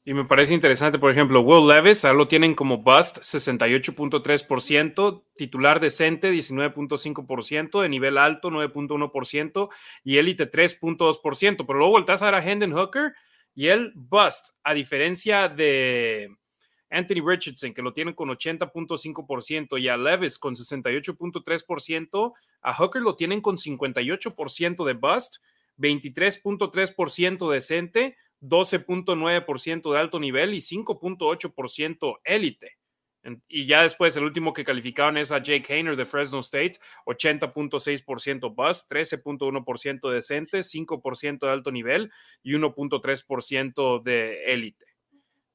Y me parece interesante, por ejemplo, Will Levis, ahora lo tienen como bust 68.3%, titular decente 19.5%, de nivel alto 9.1% y élite 3.2%. Pero luego volteas a a Hendon Hooker y él bust, a diferencia de Anthony Richardson, que lo tienen con 80.5%, y a Levis con 68.3%, a Hooker lo tienen con 58% de bust, 23.3% decente, 12.9% de alto nivel y 5.8% élite. Y ya después el último que calificaron es a Jake Hayner de Fresno State, 80.6% bus, 13.1% decente, 5% de alto nivel y 1.3% de élite.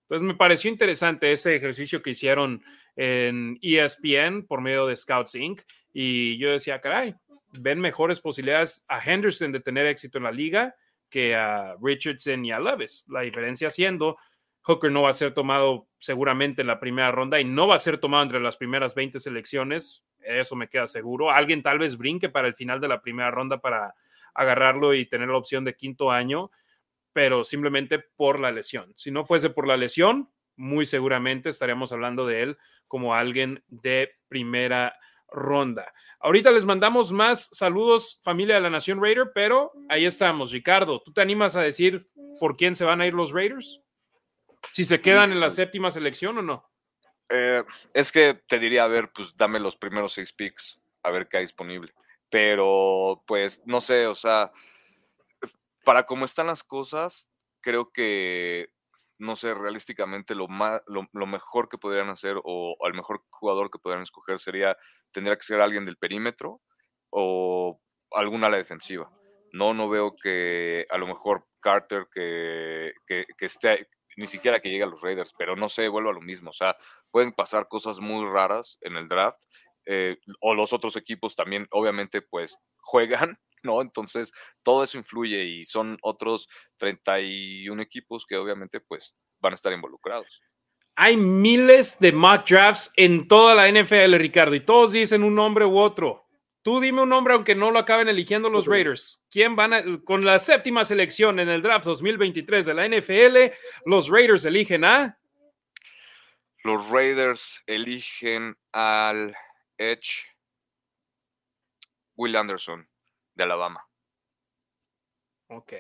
Entonces me pareció interesante ese ejercicio que hicieron en ESPN por medio de Scouts Inc. Y yo decía, caray, ven mejores posibilidades a Henderson de tener éxito en la liga que a Richardson y a Levis. La diferencia siendo, Hooker no va a ser tomado seguramente en la primera ronda y no va a ser tomado entre las primeras 20 selecciones. Eso me queda seguro. Alguien tal vez brinque para el final de la primera ronda para agarrarlo y tener la opción de quinto año pero simplemente por la lesión. Si no fuese por la lesión, muy seguramente estaríamos hablando de él como alguien de primera ronda. Ahorita les mandamos más saludos, familia de la Nación Raider, pero ahí estamos. Ricardo, ¿tú te animas a decir por quién se van a ir los Raiders? Si se quedan en la séptima selección o no. Eh, es que te diría, a ver, pues dame los primeros seis picks, a ver qué hay disponible. Pero, pues, no sé, o sea, para cómo están las cosas, creo que, no sé, realísticamente lo, más, lo, mejor que podrían hacer o, el mejor jugador que podrían escoger sería, tendría que ser alguien del perímetro o alguna a la defensiva. No, no veo que a lo mejor Carter que, que, esté, ni siquiera que llegue a los Raiders, pero no sé, vuelvo a lo mismo. O sea, pueden pasar cosas muy raras en el draft. Eh, o los otros equipos también, obviamente, pues juegan ¿no? Entonces, todo eso influye y son otros 31 equipos que obviamente pues van a estar involucrados. Hay miles de mock drafts en toda la NFL, Ricardo, y todos dicen un nombre u otro. Tú dime un nombre aunque no lo acaben eligiendo los Raiders. ¿Quién van a, con la séptima selección en el draft 2023 de la NFL? Los Raiders eligen a. Los Raiders eligen al Edge Will Anderson de Alabama. Ok,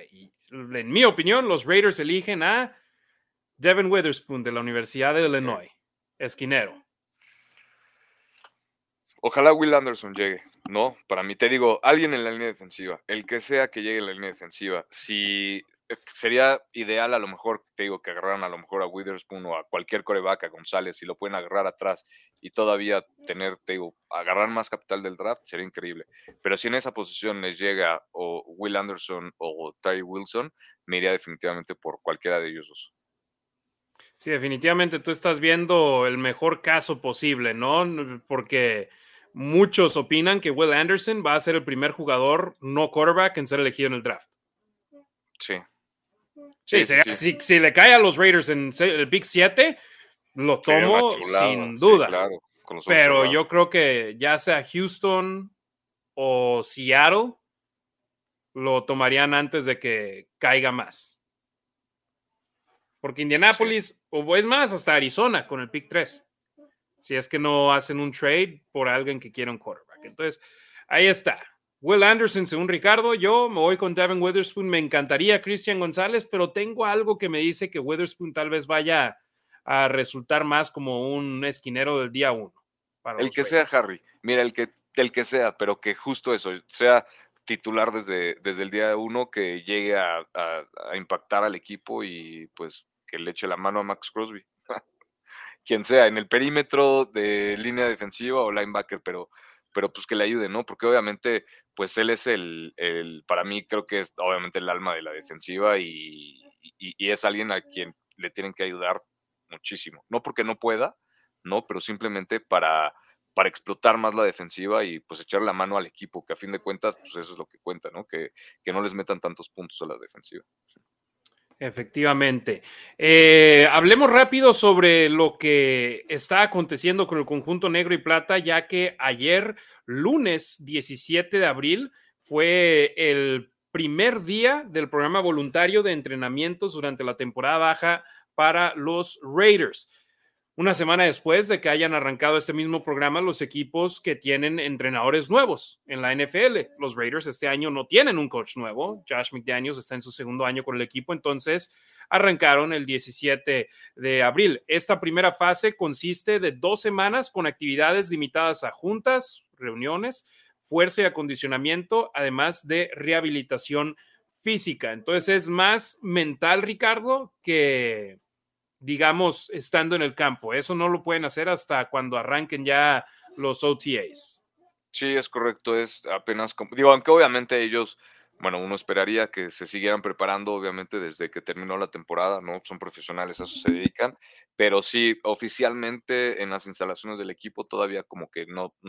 en mi opinión, los Raiders eligen a Devin Witherspoon de la Universidad de Illinois, esquinero. Ojalá Will Anderson llegue, ¿no? Para mí, te digo, alguien en la línea defensiva, el que sea que llegue en la línea defensiva, si sería ideal a lo mejor, te digo, que agarraran a lo mejor a Witherspoon o a cualquier coreback, a González, si lo pueden agarrar atrás y todavía tener, te digo, agarrar más capital del draft, sería increíble. Pero si en esa posición les llega o Will Anderson o Terry Wilson, me iría definitivamente por cualquiera de ellos dos. Sí, definitivamente tú estás viendo el mejor caso posible, ¿no? Porque muchos opinan que Will Anderson va a ser el primer jugador no quarterback en ser elegido en el draft. Sí. Sí, Si, le cae a los Raiders en el Big 7, lo tomo sin duda. Pero yo creo que ya sea Houston o Seattle, lo tomarían antes de que caiga más. Porque Indianapolis, o es más, hasta Arizona con el pick 3. Si es que no hacen un trade por alguien que quiera un quarterback. Entonces, ahí está. Will Anderson, según Ricardo, yo me voy con Devin Witherspoon. Me encantaría Christian González, pero tengo algo que me dice que Witherspoon tal vez vaya a resultar más como un esquinero del día uno. el que sea, Harry. Mira, el que, el que sea, pero que justo eso, sea titular desde, desde el día uno, que llegue a, impactar al equipo y pues que le eche la mano a Max Crosby. Quien sea, en el perímetro de línea defensiva o linebacker, pero pero pues que le ayude, ¿no? Porque obviamente, pues él es el, el para mí creo que es obviamente el alma de la defensiva y, es alguien a quien le tienen que ayudar muchísimo. No porque no pueda, no, pero simplemente para, para explotar más la defensiva y pues echar la mano al equipo, que a fin de cuentas, pues eso es lo que cuenta, ¿no? Que, que no les metan tantos puntos a la defensiva. Efectivamente. Eh, hablemos rápido sobre lo que está aconteciendo con el conjunto negro y plata, ya que ayer, lunes 17 de abril, fue el primer día del programa voluntario de entrenamientos durante la temporada baja para los Raiders una semana después de que hayan arrancado este mismo programa los equipos que tienen entrenadores nuevos en la NFL. Los Raiders este año no tienen un coach nuevo. Josh McDaniels está en su segundo año con el equipo, entonces arrancaron el 17 de abril. Esta primera fase consiste de dos semanas con actividades limitadas a juntas, reuniones, fuerza y acondicionamiento, además de rehabilitación física. Entonces es más mental, Ricardo, que digamos estando en el campo. Eso no lo pueden hacer hasta cuando arranquen ya los OTAs. Sí, es correcto, es apenas, digo, aunque obviamente ellos bueno, uno esperaría que se siguieran preparando, obviamente, desde que terminó la temporada, ¿no? Son profesionales, a eso se dedican, pero sí, oficialmente en las instalaciones del equipo todavía como que no, no